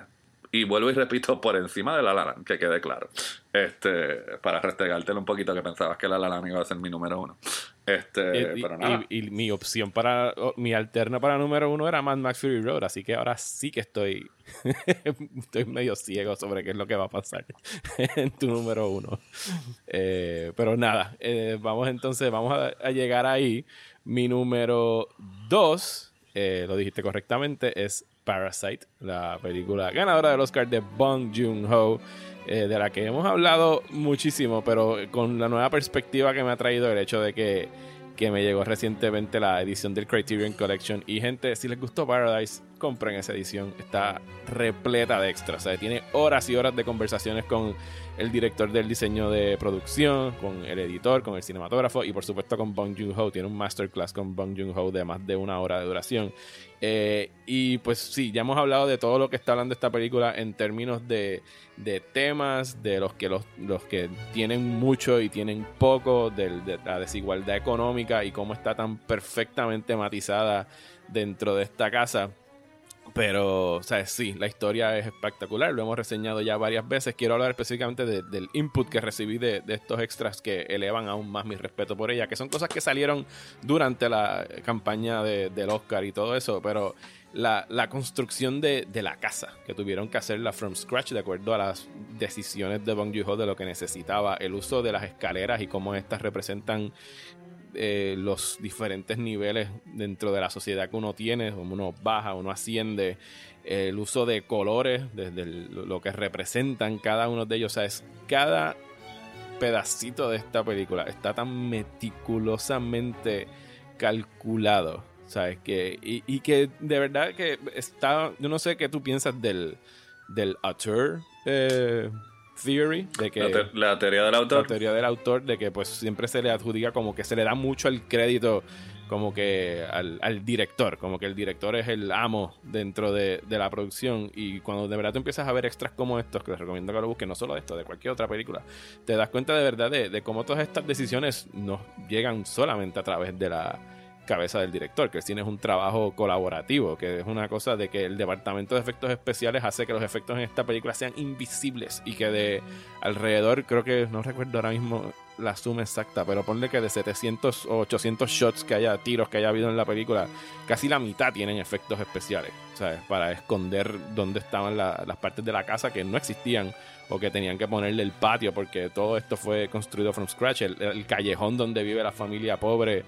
Y vuelvo y repito, por encima de La La que quede claro. Este, para restregártelo un poquito que pensabas que La La iba a ser mi número uno. Este, y, pero nada. Y, mi opción para, mi alterna para número uno era Mad Max Fury Road, así que ahora sí que estoy, estoy medio ciego sobre qué es lo que va a pasar en tu número uno. Eh, pero nada, eh, vamos entonces, vamos a, llegar ahí. Mi número dos, eh, lo dijiste correctamente, es Parasite, la película ganadora del Oscar de Bong Joon-ho, eh, de la que hemos hablado muchísimo, pero con la nueva perspectiva que me ha traído el hecho de que, que me llegó recientemente la edición del Criterion Collection. Y gente, si les gustó Paradise, compren esa edición. Está repleta de extras. Tiene horas y horas de conversaciones con el director del diseño de producción, con el editor, con el cinematógrafo y por supuesto con Bong Joon-ho. Tiene un masterclass con Bong Joon-ho de más de una hora de duración. Eh, y pues sí, ya hemos hablado de todo lo que está hablando esta película en términos de, de temas, de los que los, los, que tienen mucho y tienen poco, de, de la desigualdad económica y cómo está tan perfectamente matizada dentro de esta casa. Pero, o sea, sí, la historia es espectacular. Lo hemos reseñado ya varias veces. Quiero hablar específicamente del input que recibí de, estos extras que elevan aún más mi respeto por ella, que son cosas que salieron durante la campaña del Oscar y todo eso. Pero la, construcción de, la casa, que tuvieron que hacerla from scratch de acuerdo a las decisiones de Bong Joon-ho de lo que necesitaba, el uso de las escaleras y cómo estas representan eh, los diferentes niveles dentro de la sociedad que uno tiene, uno baja, uno asciende, el uso de colores, desde lo que representan cada uno de ellos, o sea, es cada pedacito de esta película está tan meticulosamente calculado, ¿sabes? Que, y, que de verdad que está, yo no sé qué tú piensas del, del auteur, eh, theory de que la, teoría del autor. la teoría del autor de que pues siempre se le adjudica como que se le da mucho el crédito como que al, director como que el director es el amo dentro de, la producción. Y cuando de verdad tú empiezas a ver extras como estos que les recomiendo que lo busquen no solo de esto de cualquier otra película te das cuenta de verdad de, de cómo todas estas decisiones no llegan solamente a través de la cabeza del director, que cine es un trabajo colaborativo, que es una cosa de que el departamento de efectos especiales hace que los efectos en esta película sean invisibles y que de alrededor, creo que no recuerdo ahora mismo la suma exacta, pero ponle que de 700 o 800 shots que haya, tiros que haya habido en la película, casi la mitad tienen efectos especiales, ¿sabes? Para esconder dónde estaban las partes de la casa que no existían o que tenían que ponerle el patio porque todo esto fue construido from scratch, el callejón donde vive la familia pobre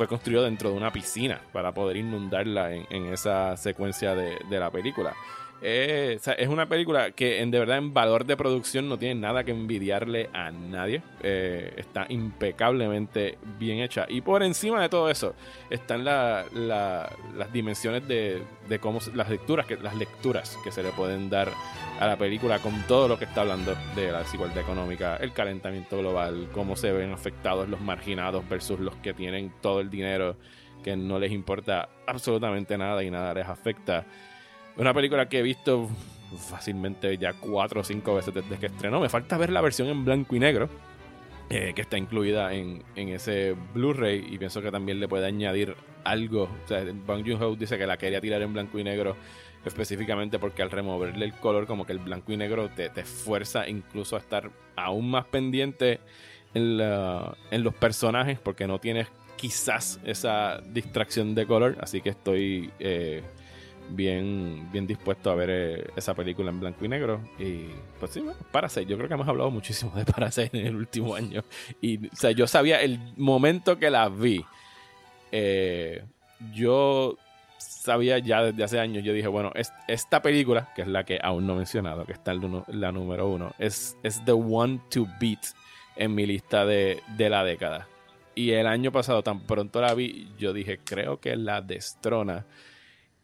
fue construido dentro de una piscina para poder inundarla en, esa secuencia de, la película. Eh, es una película que en de verdad en valor de producción no tiene nada que envidiarle a nadie. Eh, está impecablemente bien hecha. Y por encima de todo eso están las dimensiones de, cómo las lecturas, que, las lecturas que se le pueden dar a la película con todo lo que está hablando de la desigualdad económica, el calentamiento global, cómo se ven afectados los marginados versus los que tienen todo el dinero que no les importa absolutamente nada y nada les afecta. Una película que he visto fácilmente ya cuatro o cinco veces desde que estrenó. Me falta ver la versión en blanco y negro. Eh, que está incluida en, ese Blu-ray y pienso que también le puede añadir algo. O sea, Bong Joon-ho dice que la quería tirar en blanco y negro específicamente porque al removerle el color como que el blanco y negro te, te fuerza incluso a estar aún más pendiente en, en los personajes porque no tienes quizás esa distracción de color así que estoy eh, bien bien dispuesto a ver eh, esa película en blanco y negro y pues sí, Parasite, yo creo que hemos hablado muchísimo de Parasite en el último año y o sea, yo sabía el momento que la vi eh, yo sabía ya desde hace años, yo dije, bueno, esta película, que es la que aún no he mencionado, que está en la número uno, es, es the one to beat en mi lista de, la década. Y el año pasado, tan pronto la vi, yo dije, creo que la destrona.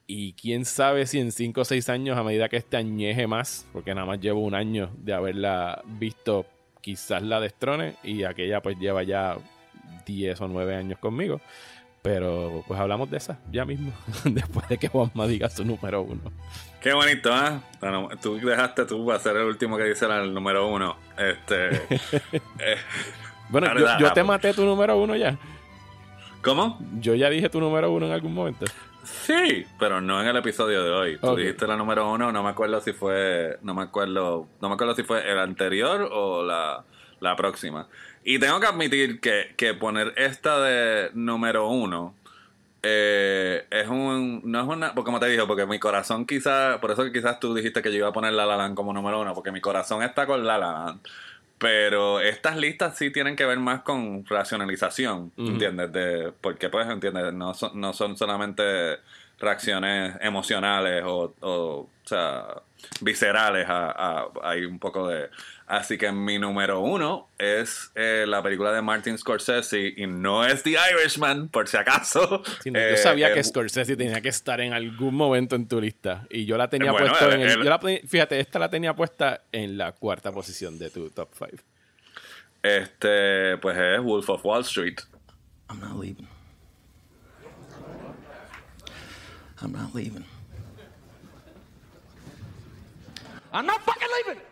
Y quién sabe si en 5 o 6 años, a medida que este añeje más, porque nada más llevo un año de haberla visto, quizás la destrone. Y aquella pues lleva ya 10 o 9 años conmigo. Pero pues hablamos de esa ya mismo, después de que Juanma diga su número uno. Qué bonito, ¿eh? tú dejaste tú para ser el último que dice el número uno. Este. Eh, bueno, yo, te maté tu número uno ya. ¿Cómo? Yo ya dije tu número uno en algún momento. Sí, pero no en el episodio de hoy. Tú dijiste la número uno, no me acuerdo si fue. No me acuerdo. No me acuerdo si fue el anterior o la, la próxima. Y tengo que admitir que, que poner esta de número uno eh, es un. No es una. Porque como te dije, porque mi corazón quizás. Por eso que quizás tú dijiste que yo iba a poner La La Land como número uno, porque mi corazón está con La La Land. Pero estas listas sí tienen que ver más con racionalización, ¿entiendes? De, porque, pues, ¿entiendes? No son, no son solamente reacciones emocionales o, o, o sea, viscerales. A, hay un poco de Así que mi número uno es eh, la película de Martin Scorsese y no es The Irishman, por si acaso. yo eh, sabía que Scorsese tenía que estar en algún momento en tu lista y yo la tenía puesta en el, fíjate, esta la tenía puesta en la cuarta posición de tu top 5. Este, pues es Wolf of Wall Street. I'm not leaving. I'm not leaving. I'm not fucking leaving.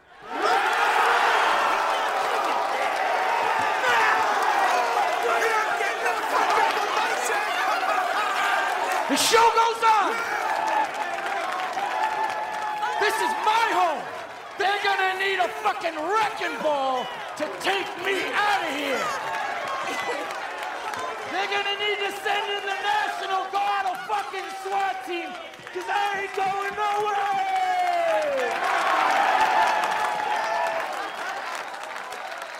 The show goes on. This is my home. They're gonna need a fucking wrecking ball to take me out of here. They're gonna need to send in the National Guard a fucking SWAT team, cause I ain't going nowhere.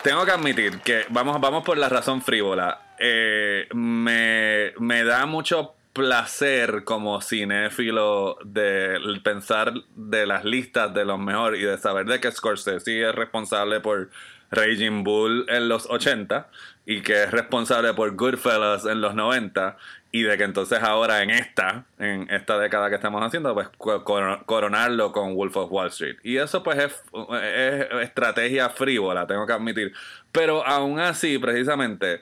Tengo que admitir que vamos, vamos por la razón frívola. Eh, me, me da mucho placer como cinéfilo de pensar de las listas de los mejores y de saber de que Scorsese es responsable por Raging Bull en los 80 y que es responsable por Goodfellas en los 90 y de que entonces ahora en esta, en esta década que estamos haciendo, pues coronarlo con Wolf of Wall Street. Y eso pues es, es estrategia frívola, tengo que admitir. Pero aún así, precisamente,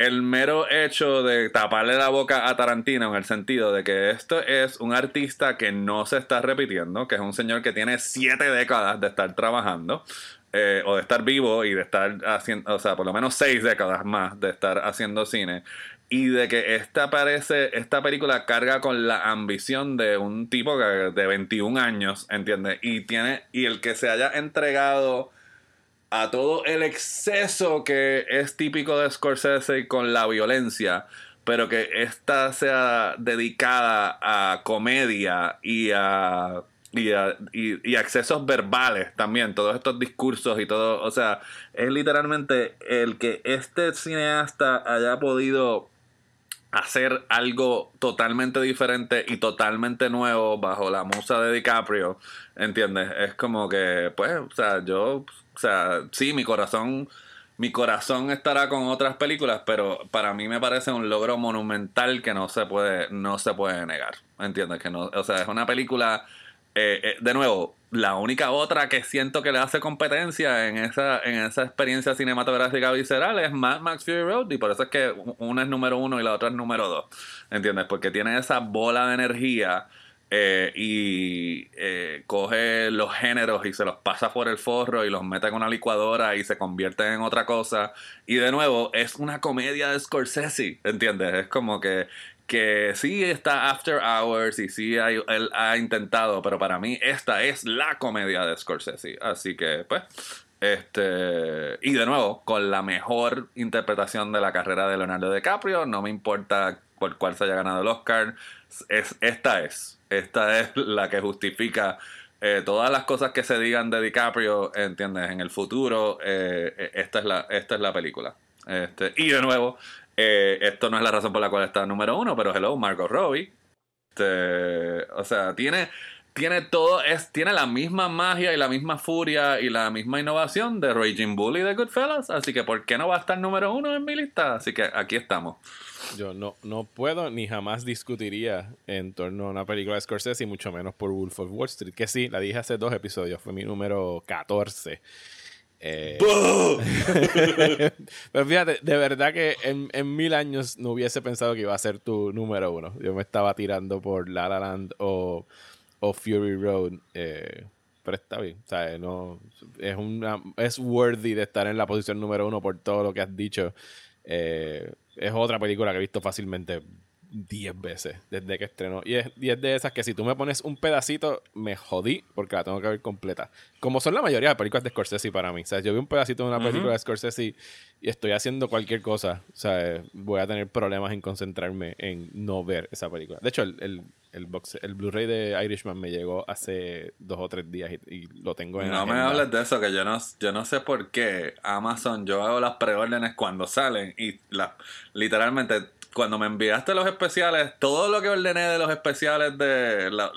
el mero hecho de taparle la boca a Tarantino en el sentido de que esto es un artista que no se está repitiendo, que es un señor que tiene siete décadas de estar trabajando. Eh, o de estar vivo y de estar haciendo, o sea, por lo menos seis décadas más de estar haciendo cine y de que esta parece, esta película carga con la ambición de un tipo de 21 años, ¿entiendes? Y tiene, y el que se haya entregado a todo el exceso que es típico de Scorsese con la violencia, pero que esta sea dedicada a comedia y a y, a, y, accesos verbales también, todos estos discursos y todo, o sea, es literalmente el que este cineasta haya podido hacer algo totalmente diferente y totalmente nuevo bajo la musa de DiCaprio, ¿entiendes? Es como que, pues, o sea, yo o sea, sí, mi corazón, mi corazón estará con otras películas, pero para mí me parece un logro monumental que no se puede, no se puede negar. ¿Entiendes? Que no, o sea, es una película. Eh, eh, de nuevo, la única otra que siento que le hace competencia en esa, en esa experiencia cinematográfica visceral es Mad Max Fury Road y por eso es que una es número uno y la otra es número dos. ¿Entiendes? Porque tiene esa bola de energía eh, y eh, coge los géneros y se los pasa por el forro y los mete en una licuadora y se convierte en otra cosa. Y de nuevo, es una comedia de Scorsese, ¿entiendes? Es como que, que sí está After Hours y sí él ha intentado, pero para mí esta es la comedia de Scorsese. Así que, pues, este, y de nuevo, con la mejor interpretación de la carrera de Leonardo DiCaprio, no me importa por cuál se haya ganado el Oscar, es, esta es. Esta es la que justifica eh, todas las cosas que se digan de DiCaprio, ¿entiendes? En el futuro, eh, eh, esta, es la, esta es la película. Este, y de nuevo, esto no es la razón por la cual está número uno, pero hello, Margot Robbie. Este, o sea, tiene tiene todo, es, tiene la misma magia y la misma furia y la misma innovación de Raging Bull y de Goodfellas. Así que, ¿por qué no va a estar número uno en mi lista? Así que aquí estamos. Yo no, no puedo ni jamás discutiría en torno a una película de Scorsese y mucho menos por Wolf of Wall Street. Que sí, la dije hace dos episodios, fue mi número 14. Eh, pero fíjate, de verdad que en, en, mil años no hubiese pensado que iba a ser tu número uno. Yo me estaba tirando por La La Land o o Fury Road. Eh, pero está bien. No, es, una, es worthy de estar en la posición número uno por todo lo que has dicho. Eh, es otra película que he visto fácilmente 10 veces desde que estrenó. Y es, de esas que si tú me pones un pedacito, me jodí porque la tengo que ver completa. Como son la mayoría de películas de Scorsese para mí. O sea, yo vi un pedacito de una película de Scorsese y estoy haciendo cualquier cosa. O sea, voy a tener problemas en concentrarme en no ver esa película. De hecho, el, el, box, el Blu-ray de Irishman me llegó hace dos o tres días y, lo tengo en No me hables de eso, que yo no, yo no sé por qué Amazon, yo hago las preórdenes cuando salen y la, literalmente cuando me enviaste los especiales, todo lo que ordené de los especiales de la,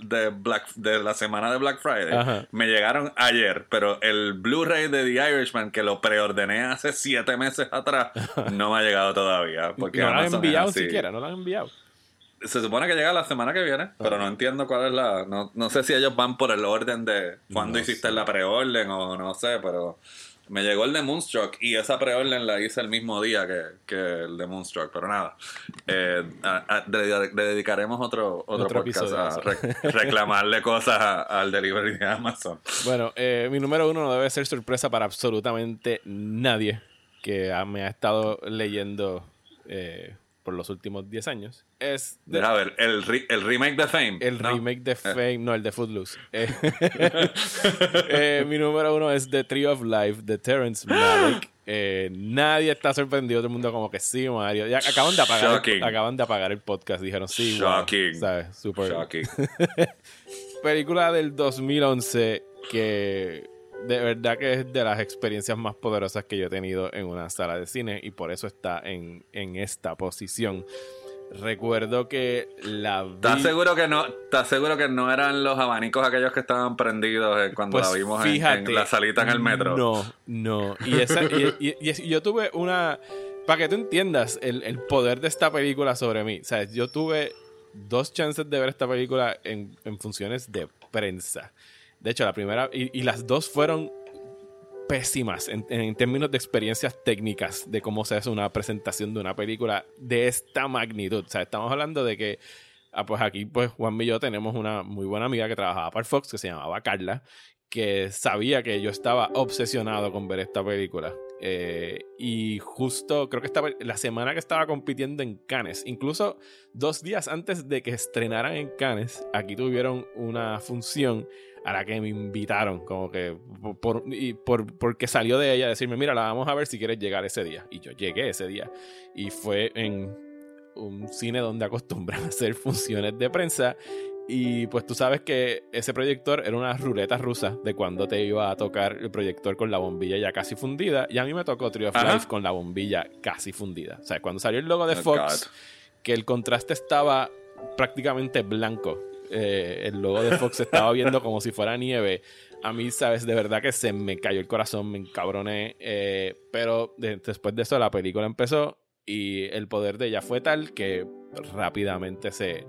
de Black, de la semana de Black Friday, me llegaron ayer, pero el Blu-ray de The Irishman, que lo preordené hace siete meses atrás, no me ha llegado todavía. Porque no lo han enviado siquiera, no lo han enviado. Se supone que llega la semana que viene, pero no entiendo cuál es la... No, no sé si ellos van por el orden de cuándo hiciste la preorden o no sé, pero... Me llegó el de Moonstruck y esa preorden la hice el mismo día que, que el de Moonstruck, pero nada. Eh, le, dedicaremos otro, otro, podcast a reclamarle cosas al delivery de Amazon. Bueno, eh, mi número uno no debe ser sorpresa para absolutamente nadie que me ha estado leyendo eh, por los últimos 10 años es... a ver, el, el, remake de Fame. El remake de eh. Fame, no, el de Footloose. Eh, eh, mi número uno es The Tree of Life de Terrence Malick. nadie está sorprendido, todo el mundo como que sí, Mario. Ya acaban de apagar, el, acaban de apagar el podcast, dijeron sí. Shocking. ¿sabes? Super. Shocking. Película del 2011 que de verdad que es de las experiencias más poderosas que yo he tenido en una sala de cine y por eso está en, esta posición. Recuerdo que la ¿Estás seguro que no, ¿Estás seguro que no eran los abanicos aquellos que estaban prendidos eh, cuando la pues vimos en, la salita en el metro? No, no. Y, esa, y, yo tuve una... Para que tú entiendas el, el, poder de esta película sobre mí. ¿Sabes? Yo tuve dos chances de ver esta película en, en funciones de prensa. De hecho, la primera, y, las dos fueron pésimas en, términos de experiencias técnicas de cómo se hace una presentación de una película de esta magnitud. O sea, estamos hablando de que, ah, pues aquí, pues Juan y yo tenemos una muy buena amiga que trabajaba para Fox, que se llamaba Carla, que sabía que yo estaba obsesionado con ver esta película. Eh, y justo, creo que estaba la semana que estaba compitiendo en Cannes, incluso dos días antes de que estrenaran en Cannes, aquí tuvieron una función a la que me invitaron, como que por, y por, porque salió de ella decirme, mira, la vamos a ver si quieres llegar ese día. Y yo llegué ese día. Y fue en un cine donde acostumbran a hacer funciones de prensa. Y pues tú sabes que ese proyector era una ruleta rusa de cuando te iba a tocar el proyector con la bombilla ya casi fundida. Y a mí me tocó Trio of Life con la bombilla casi fundida. O sea, cuando salió el logo de oh, Fox, que el contraste estaba prácticamente blanco eh, el logo de Fox estaba viendo como si fuera nieve. A mí, sabes, de verdad que se me cayó el corazón, me encabroné. Eh, pero después de eso la película empezó y el poder de ella fue tal que rápidamente se,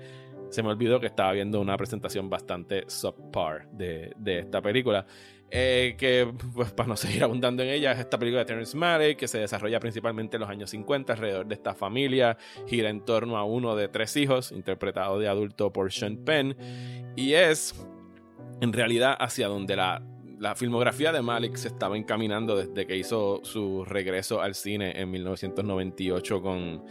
se me olvidó que estaba viendo una presentación bastante subpar de, de esta película. Eh, que, pues, para no seguir abundando en ella, es esta película de Terrence Malick que se desarrolla principalmente en los años 50 alrededor de esta familia, gira en torno a uno de tres hijos, interpretado de adulto por Sean Penn, y es en realidad hacia donde la, la filmografía de Malick se estaba encaminando desde que hizo su regreso al cine en 1998 con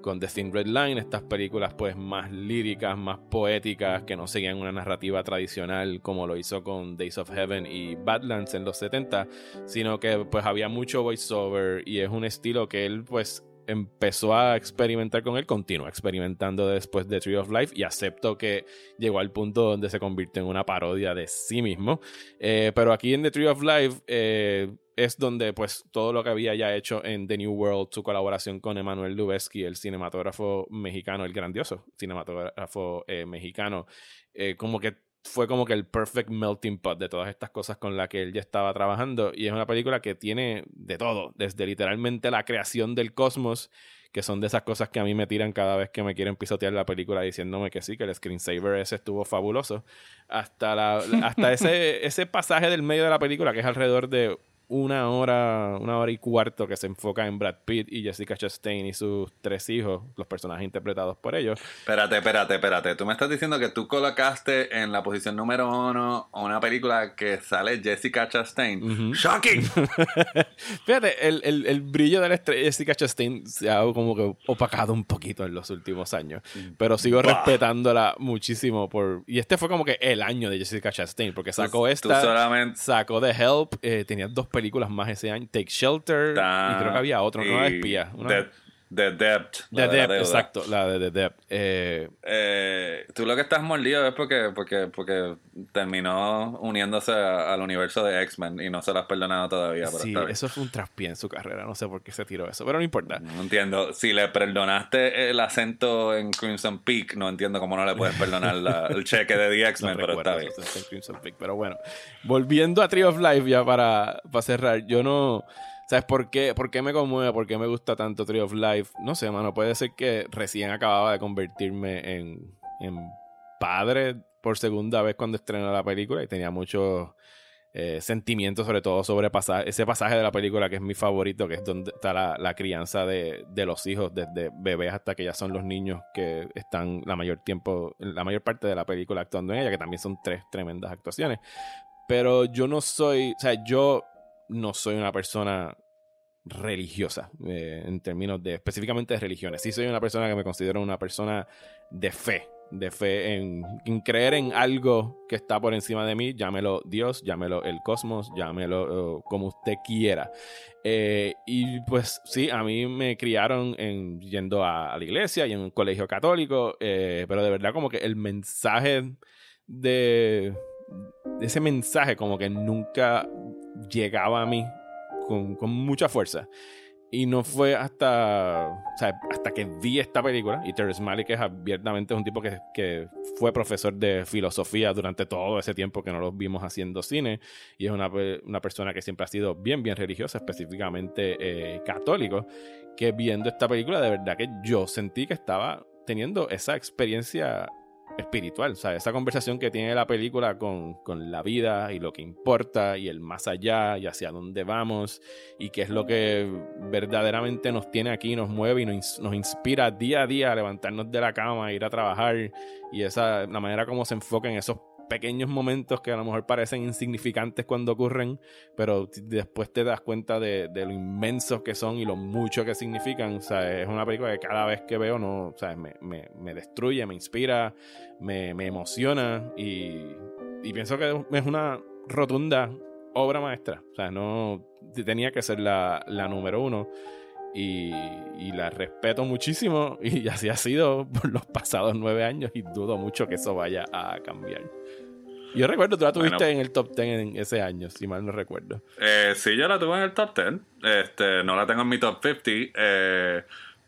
con The Thin Red Line, estas películas pues más líricas, más poéticas, que no seguían una narrativa tradicional como lo hizo con Days of Heaven y Badlands en los 70, sino que pues había mucho voiceover y es un estilo que él pues empezó a experimentar con él, continúa experimentando después de Tree of Life y acepto que llegó al punto donde se convierte en una parodia de sí mismo. Eh, pero aquí en The Tree of Life eh, es donde pues todo lo que había ya hecho en The New World, su colaboración con Emanuel Lubezki, el cinematógrafo mexicano, el grandioso cinematógrafo eh, mexicano, como que fue como que el perfect melting pot de todas estas cosas con las que él ya estaba trabajando. Y es una película que tiene de todo, desde literalmente la creación del cosmos, que son de esas cosas que a mí me tiran cada vez que me quieren pisotear la película diciéndome que sí, que el screensaver ese estuvo fabuloso, hasta, la, hasta ese, ese pasaje del medio de la película, que es alrededor de una hora, una hora y cuarto que se enfoca en Brad Pitt y Jessica Chastain y sus tres hijos, los personajes interpretados por ellos. Espérate, espérate, espérate. Tú me estás diciendo que tú colocaste en la posición número uno una película que sale Jessica Chastain. ¡Shocking! Fíjate, el, el, el, brillo de la estrella Jessica Chastain se ha como que opacado un poquito en los últimos años. Pero sigo respetándola muchísimo por... Y este fue como que el año de Jessica Chastain, porque sacó esta, solamente... sacó The Help, eh, tenía dos películas películas más ese año. Take Shelter. y creo que había otro, no espía. The Debt. The Debt, exacto, la de The Debt. Eh, eh, tú lo que estás mordido es porque, porque, porque terminó uniéndose al universo de X-Men y no se lo has perdonado todavía. sí, eso fue un traspié en su carrera. No sé por qué se tiró eso, pero no importa. No entiendo. Si le perdonaste el acento en Crimson Peak, no entiendo cómo no le puedes perdonar el cheque de The X-Men, pero está bien. pero bueno, volviendo a Tree of Life ya para, para cerrar, yo no. ¿Sabes por qué? ¿Por qué me conmueve? ¿Por qué me gusta tanto Tree of Life? No sé, mano. Puede ser que recién acababa de convertirme en, en padre por segunda vez cuando estrenó la película y tenía muchos eh, sentimientos, sobre todo sobre ese pasaje de la película que es mi favorito, que es donde está la, crianza de, de, los hijos, desde bebés hasta que ya son los niños que están la mayor tiempo, la mayor parte de la película actuando en ella, que también son tres tremendas actuaciones. Pero yo no soy, o sea, yo no soy una persona religiosa eh, en términos de específicamente de religiones. Sí soy una persona que me considero una persona de fe, de fe en, creer en algo que está por encima de mí, llámelo Dios, llámelo el cosmos, llámelo eh, como usted quiera. Eh, y pues sí, a mí me criaron en, yendo a, la iglesia y en un colegio católico, pero de verdad como que el mensaje de ese mensaje como que nunca llegaba a mí con, mucha fuerza. Y no fue hasta, hasta que vi esta película, y Terrence Malick es abiertamente un tipo que, que, fue profesor de filosofía durante todo ese tiempo que no lo vimos haciendo cine, y es una, una persona que siempre ha sido bien, bien religiosa, específicamente eh, católico, que viendo esta película de verdad que yo sentí que estaba teniendo esa experiencia espiritual, sea, esa conversación que tiene la película con, con, la vida y lo que importa y el más allá y hacia dónde vamos y qué es lo que verdaderamente nos tiene aquí, nos mueve y nos, nos inspira día a día a levantarnos de la cama, a ir a trabajar y esa, la manera como se enfoca en esos pequeños momentos que a lo mejor parecen insignificantes cuando ocurren, pero después te das cuenta de, lo inmensos que son y lo mucho que significan. O sea, es una película que cada vez que veo no, o sea, me, me, destruye, me inspira, me, emociona y, y pienso que es una rotunda obra maestra. O sea, no tenía que ser la, la número uno. Y, y, la respeto muchísimo y así ha sido por los pasados nueve años y dudo mucho que eso vaya a cambiar. Yo recuerdo, tú la tuviste en el top 10 en ese año, si mal no recuerdo. Eh, sí, yo la tuve en el top 10. Este, no la tengo en mi top 50. Eh,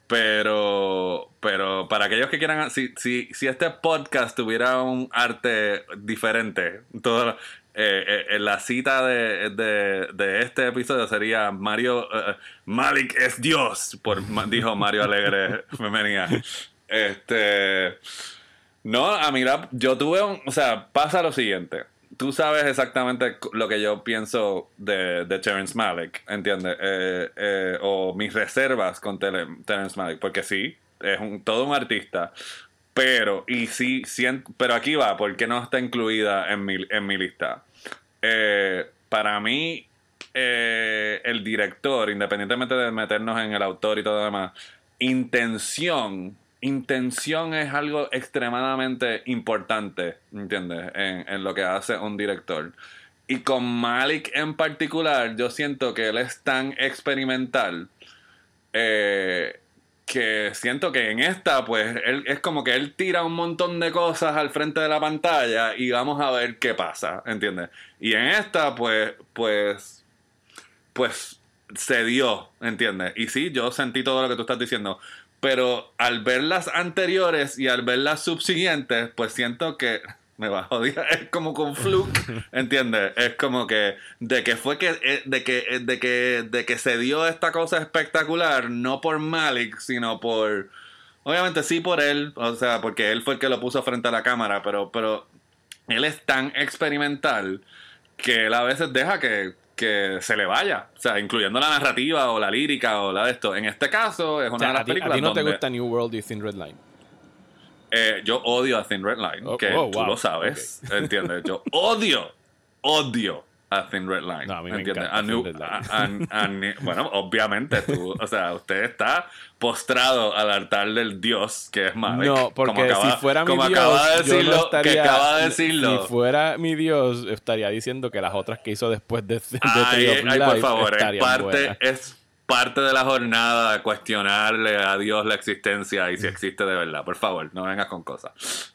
pero, pero para aquellos que quieran, si, si, si este podcast tuviera un arte diferente, todo, eh, eh, la cita de, de, este episodio sería Mario eh, Malik es Dios, por, dijo Mario Alegre Femenina. Este no, a mí yo tuve un, o sea, pasa lo siguiente. Tú sabes exactamente lo que yo pienso de, de Terrence Malick, ¿entiendes? o mis reservas con Terrence Malick, porque sí, es un, todo un artista. Pero, y sí, pero aquí va, porque no está incluida en mi, en mi lista? Eh, para mí, eh, el director, independientemente de meternos en el autor y todo lo demás, intención, intención es algo extremadamente importante, ¿entiendes? En, en lo que hace un director. Y con Malik en particular, yo siento que él es tan experimental. Eh, que siento que en esta, pues, él, es como que él tira un montón de cosas al frente de la pantalla y vamos a ver qué pasa, ¿entiendes? Y en esta, pues, pues, pues, se dio, ¿entiendes? Y sí, yo sentí todo lo que tú estás diciendo, pero al ver las anteriores y al ver las subsiguientes, pues siento que me va a joder. Es como con fluke, ¿entiendes? Es como que de que fue que eh, de que eh, de que de que se dio esta cosa espectacular no por Malik, sino por obviamente sí por él, o sea, porque él fue el que lo puso frente a la cámara, pero pero él es tan experimental que él a veces deja que, que se le vaya, o sea, incluyendo la narrativa o la lírica o la de esto. En este caso es una de las películas a ti no te gusta New World y Thin Red Line. Eh, yo odio a Thin Red Line, oh, que oh, tú lo sabes, ¿entiendes? Yo odio, odio a Thin Red Line. No, a mí me ¿entiendes? Line. bueno, obviamente tú, o sea, usted está postrado al altar del Dios que es Malik. No, porque si fuera mi Dios, acaba de decirlo, estaría, que acaba de decirlo. Si fuera mi Dios, estaría diciendo que las otras que hizo después de, de ay, ay, por favor, es parte, es parte de la jornada cuestionarle a Dios la existencia y si existe de verdad. Por favor, no vengas con cosas.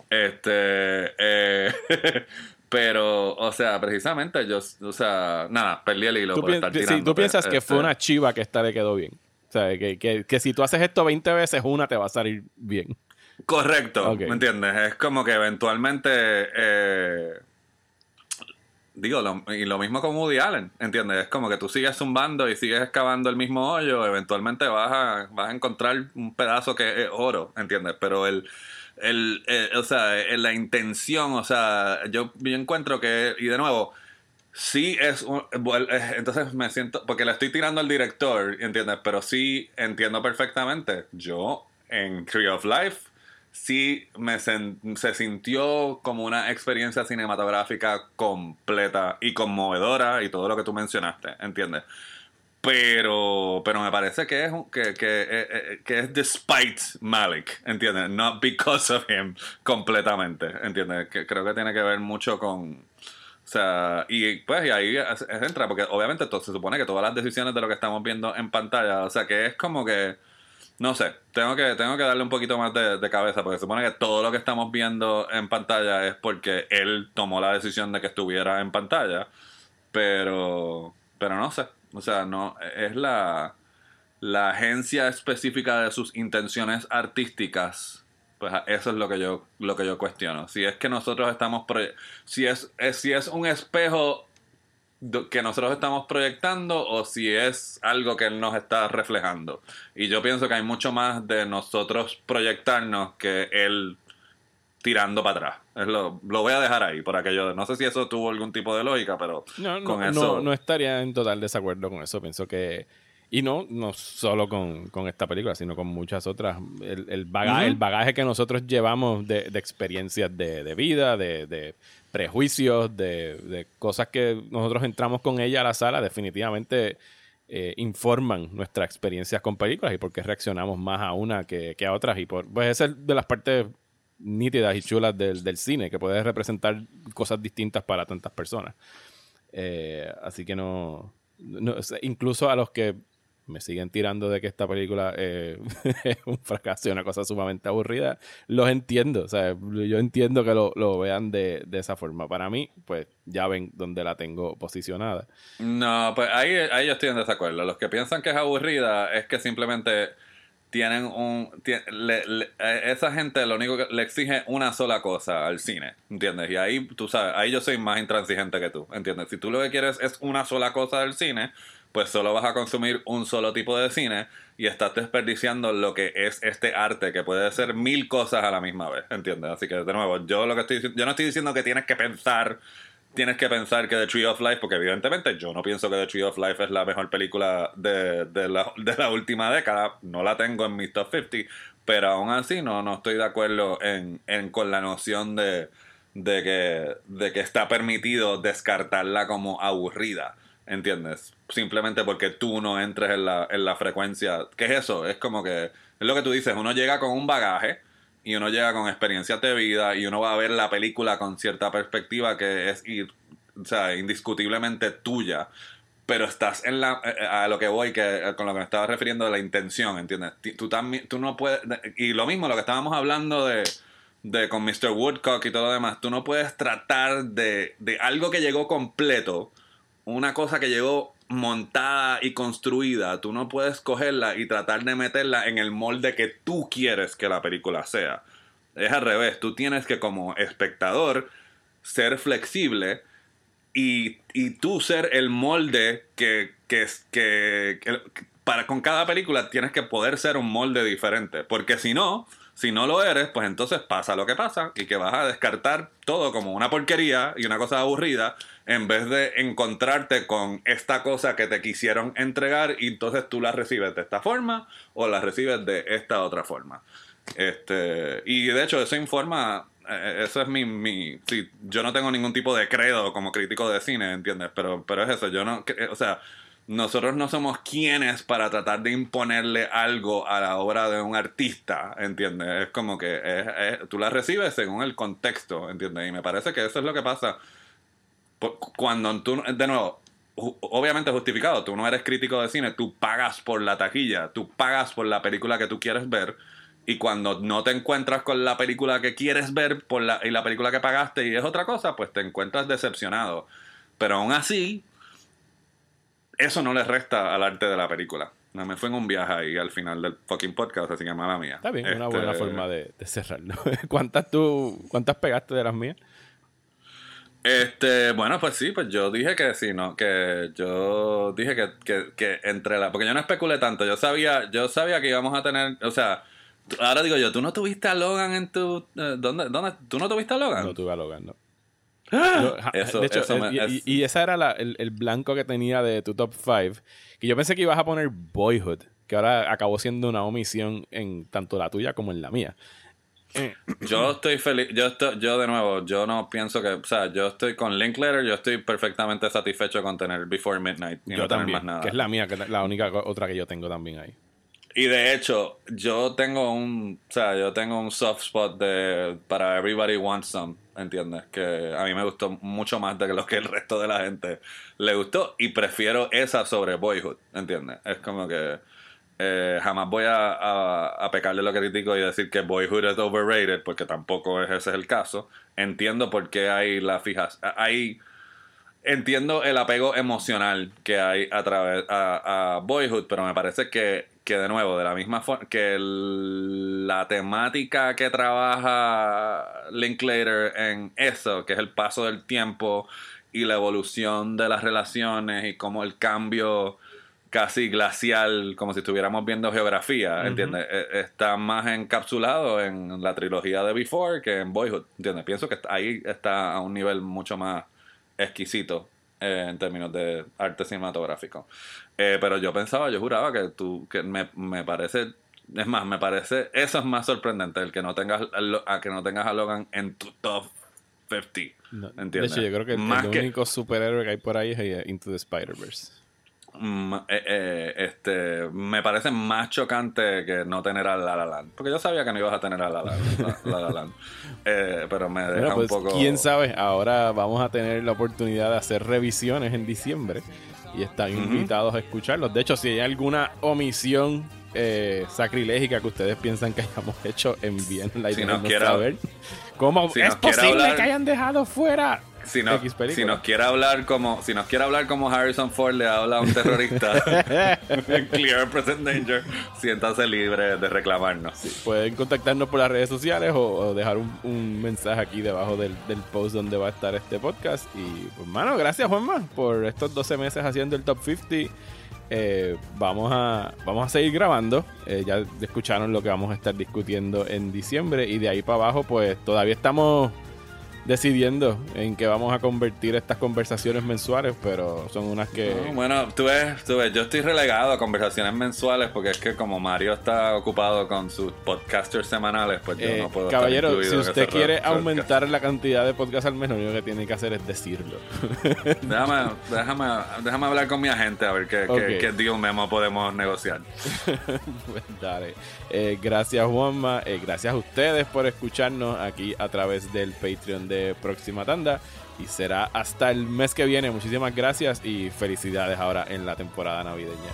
Este. Eh, pero, o sea, precisamente yo, o sea, nada, perdí el hilo. ¿Tú, por estar tirando, tú piensas que fue este una chiva que esta le quedó bien. O sea, que, que, que, si tú haces esto 20 veces, una te va a salir bien. Correcto, ¿me entiendes? Es como que eventualmente. Eh, digo, y lo mismo con Woody Allen, ¿entiendes? Es como que tú sigues zumbando y sigues excavando el mismo hoyo, eventualmente vas a, vas a encontrar un pedazo que es oro, ¿entiendes? Pero el, el, o sea, la intención, o sea, yo, yo encuentro que, y de nuevo, sí es un, entonces me siento, porque le estoy tirando al director, ¿entiendes? Pero sí entiendo perfectamente, yo en Tree of Life, sí me se sintió como una experiencia cinematográfica completa y conmovedora y todo lo que tú mencionaste, ¿entiendes? Pero, pero me parece que es, que, que, eh, eh, que es despite Malik, ¿entiendes? Not because of him completamente, ¿entiendes? Que creo que tiene que ver mucho con... O sea, y pues y ahí entra, porque obviamente se supone que todas las decisiones de lo que estamos viendo en pantalla, o sea, que es como que no sé, tengo que, tengo que darle un poquito más de, cabeza, porque supone que todo lo que estamos viendo en pantalla es porque él tomó la decisión de que estuviera en pantalla. Pero, pero no sé. O sea, no, es la, la agencia específica de sus intenciones artísticas. Pues eso es lo que yo, lo que yo cuestiono. Si es que nosotros estamos, si es, es, si es un espejo que nosotros estamos proyectando o si es algo que él nos está reflejando. Y yo pienso que hay mucho más de nosotros proyectarnos que él tirando para atrás. Es lo, lo voy a dejar ahí por aquello no sé si eso tuvo algún tipo de lógica, pero no, con eso no, estaría en total desacuerdo con eso. Pienso que y no, no solo con, esta película, sino con muchas otras. El, el, bagaje, el bagaje que nosotros llevamos de, de experiencias de, de vida, de, prejuicios, de, cosas que nosotros entramos con ella a la sala, definitivamente eh, informan nuestras experiencias con películas y por qué reaccionamos más a una que, a otras. Y por, pues esa es de las partes nítidas y chulas del, cine, que puede representar cosas distintas para tantas personas. Eh, así que no, no, incluso a los que me siguen tirando de que esta película eh, es un fracaso una cosa sumamente aburrida, los entiendo. O sea, yo entiendo que lo, vean de, esa forma. Para mí, pues ya ven dónde la tengo posicionada. No, pues ahí, ahí yo estoy en desacuerdo. Los que piensan que es aburrida es que simplemente tienen un. esa gente lo único que le exige una sola cosa al cine, ¿entiendes? Y ahí, tú sabes, ahí yo soy más intransigente que tú, ¿entiendes? Si tú lo que quieres es una sola cosa del cine, pues solo vas a consumir un solo tipo de cine y estás desperdiciando lo que es este arte que puede ser mil cosas a la misma vez, ¿entiendes? Así que de nuevo, yo lo que estoy yo no estoy diciendo que tienes que pensar tienes que pensar que The Tree of Life, porque evidentemente yo no pienso que The Tree of Life es la mejor película de, de, la, de la última década, no la tengo en mi top 50, pero aún así no, no estoy de acuerdo en, en con la noción de, de, que, de que está permitido descartarla como aburrida. ¿Entiendes? Simplemente porque tú no entres en la, en la frecuencia. ¿Qué es eso? Es como que. Es lo que tú dices, uno llega con un bagaje y uno llega con experiencias de vida y uno va a ver la película con cierta perspectiva que es o sea, indiscutiblemente tuya. pero estás en la eh, eh, a lo que voy que con lo que me estaba refiriendo de la intención entiendes tú no puedes y lo mismo lo que estábamos hablando de, de con Mr. Woodcock y todo lo demás tú no puedes tratar de, de algo que llegó completo una cosa que llegó montada y construida tú no puedes cogerla y tratar de meterla en el molde que tú quieres que la película sea. Es al revés tú tienes que como espectador ser flexible y, y tú ser el molde que, que, que, que, para con cada película tienes que poder ser un molde diferente, porque si no, si no lo eres, pues entonces pasa lo que pasa y que vas a descartar todo como una porquería y una cosa aburrida en vez de encontrarte con esta cosa que te quisieron entregar y entonces tú la recibes de esta forma o la recibes de esta otra forma. Este, y de hecho eso informa eh, eso es mi, mi sí, yo no tengo ningún tipo de credo como crítico de cine, ¿entiendes? Pero, pero es eso, yo no, o sea, nosotros no somos quienes para tratar de imponerle algo a la obra de un artista, ¿entiendes? Es como que tú la recibes según el contexto, ¿entiendes? Y me parece que eso es lo que pasa cuando tú, de nuevo, obviamente justificado, tú no eres crítico de cine, tú pagas por la taquilla, tú pagas por la película que tú quieres ver y cuando no te encuentras con la película que quieres ver por la, y la película que pagaste y es otra cosa, pues te encuentras decepcionado. Pero aún así, eso no le resta al arte de la película. No me fue en un viaje ahí al final del fucking podcast, así que mala mía. Está bien, una buena este, forma de, cerrarlo. ¿Cuántas tú, cuántas pegaste de las mías? Este, bueno, pues sí, pues yo dije que sí, ¿no? Que yo dije que, que, que entre la. Porque yo no especulé tanto. Yo sabía, yo sabía que íbamos a tener. O sea, Ahora digo yo, ¿tú no tuviste a Logan en tu... Eh, ¿dónde, ¿Dónde? ¿Tú no tuviste a Logan? No tuve a Logan, no. de hecho, eh, y, esa era el, blanco que tenía de tu top 5. Que yo pensé que ibas a poner Boyhood, que ahora acabó siendo una omisión en tanto la tuya como en la mía. Yo estoy feliz, yo estoy, yo de nuevo, yo no pienso que, o sea, yo estoy con Linklater, yo estoy perfectamente satisfecho con tener Before Midnight y no tener más nada. Que es la mía, que es la única otra que yo tengo también ahí. Y de hecho, yo tengo un, o sea, yo tengo un soft spot de para Everybody Wants Some, ¿entiendes? Que a mí me gustó mucho más de lo que el resto de la gente le gustó y prefiero esa sobre Boyhood, ¿entiendes? Es como que eh, jamás voy a, a, pecarle lo crítico y decir que Boyhood es overrated, porque tampoco es, ese es el caso. Entiendo por qué hay la fijas, hay entiendo el apego emocional que hay a través a, a Boyhood, pero me parece que que de nuevo, de la misma forma que la temática que trabaja Linklater en eso, que es el paso del tiempo y la evolución de las relaciones y como el cambio casi glacial, como si estuviéramos viendo geografía, ¿entiendes? E, está más encapsulado en la trilogía de Before que en Boyhood, ¿entiendes? Pienso que ahí está a un nivel mucho más exquisito eh, en términos de arte cinematográfico. Eh, pero yo pensaba, yo juraba que tú, que me, me, parece, es más, me parece, eso es más sorprendente, el que no tengas a, que no tengas a Logan en tu top 50. ¿entiendes? De hecho, yo creo que el único superhéroe que hay por ahí es eh, Into the Spider-Verse. Mm, eh, eh, este, me parece más chocante que no tener a La La Land. Porque yo sabía que no ibas a tener a La La, Land. Eh, pero me deja un pues, poco... Quién sabe, ahora vamos a tener la oportunidad de hacer revisiones en diciembre. Y están invitados a escucharlos. De hecho, si hay alguna omisión sacrilégica que ustedes piensan que hayamos hecho, envíenla y si nos saber. ¿Cómo es posible que hayan dejado fuera si, si nos quiere hablar como si nos quiere hablar como Harrison Ford le habla a un terrorista en Clear Present Danger, siéntase libre de reclamarnos. pueden contactarnos por las redes sociales o, dejar un, mensaje aquí debajo del, post donde va a estar este podcast. Y pues, mano, gracias Juanma por estos 12 meses haciendo el Top 50. Eh, vamos, a, vamos a seguir grabando. Eh, ya escucharon lo que vamos a estar discutiendo en diciembre. Y de ahí para abajo, pues todavía estamos decidiendo en qué vamos a convertir estas conversaciones mensuales, pero son unas que... bueno, tú ves, tú ves, yo estoy relegado a conversaciones mensuales porque es que como Mario está ocupado con sus podcasters semanales, pues yo eh, no puedo... Caballero, si usted quiere aumentar la cantidad de podcasts al menos, lo único que tiene que hacer es decirlo. déjame, déjame, déjame hablar con mi agente a ver qué, qué, deal memo podemos negociar. pues dale. Eh, gracias Juanma, eh, gracias a ustedes por escucharnos aquí a través del Patreon de próxima tanda. Y será hasta el mes que viene. Muchísimas gracias y felicidades ahora en la temporada navideña.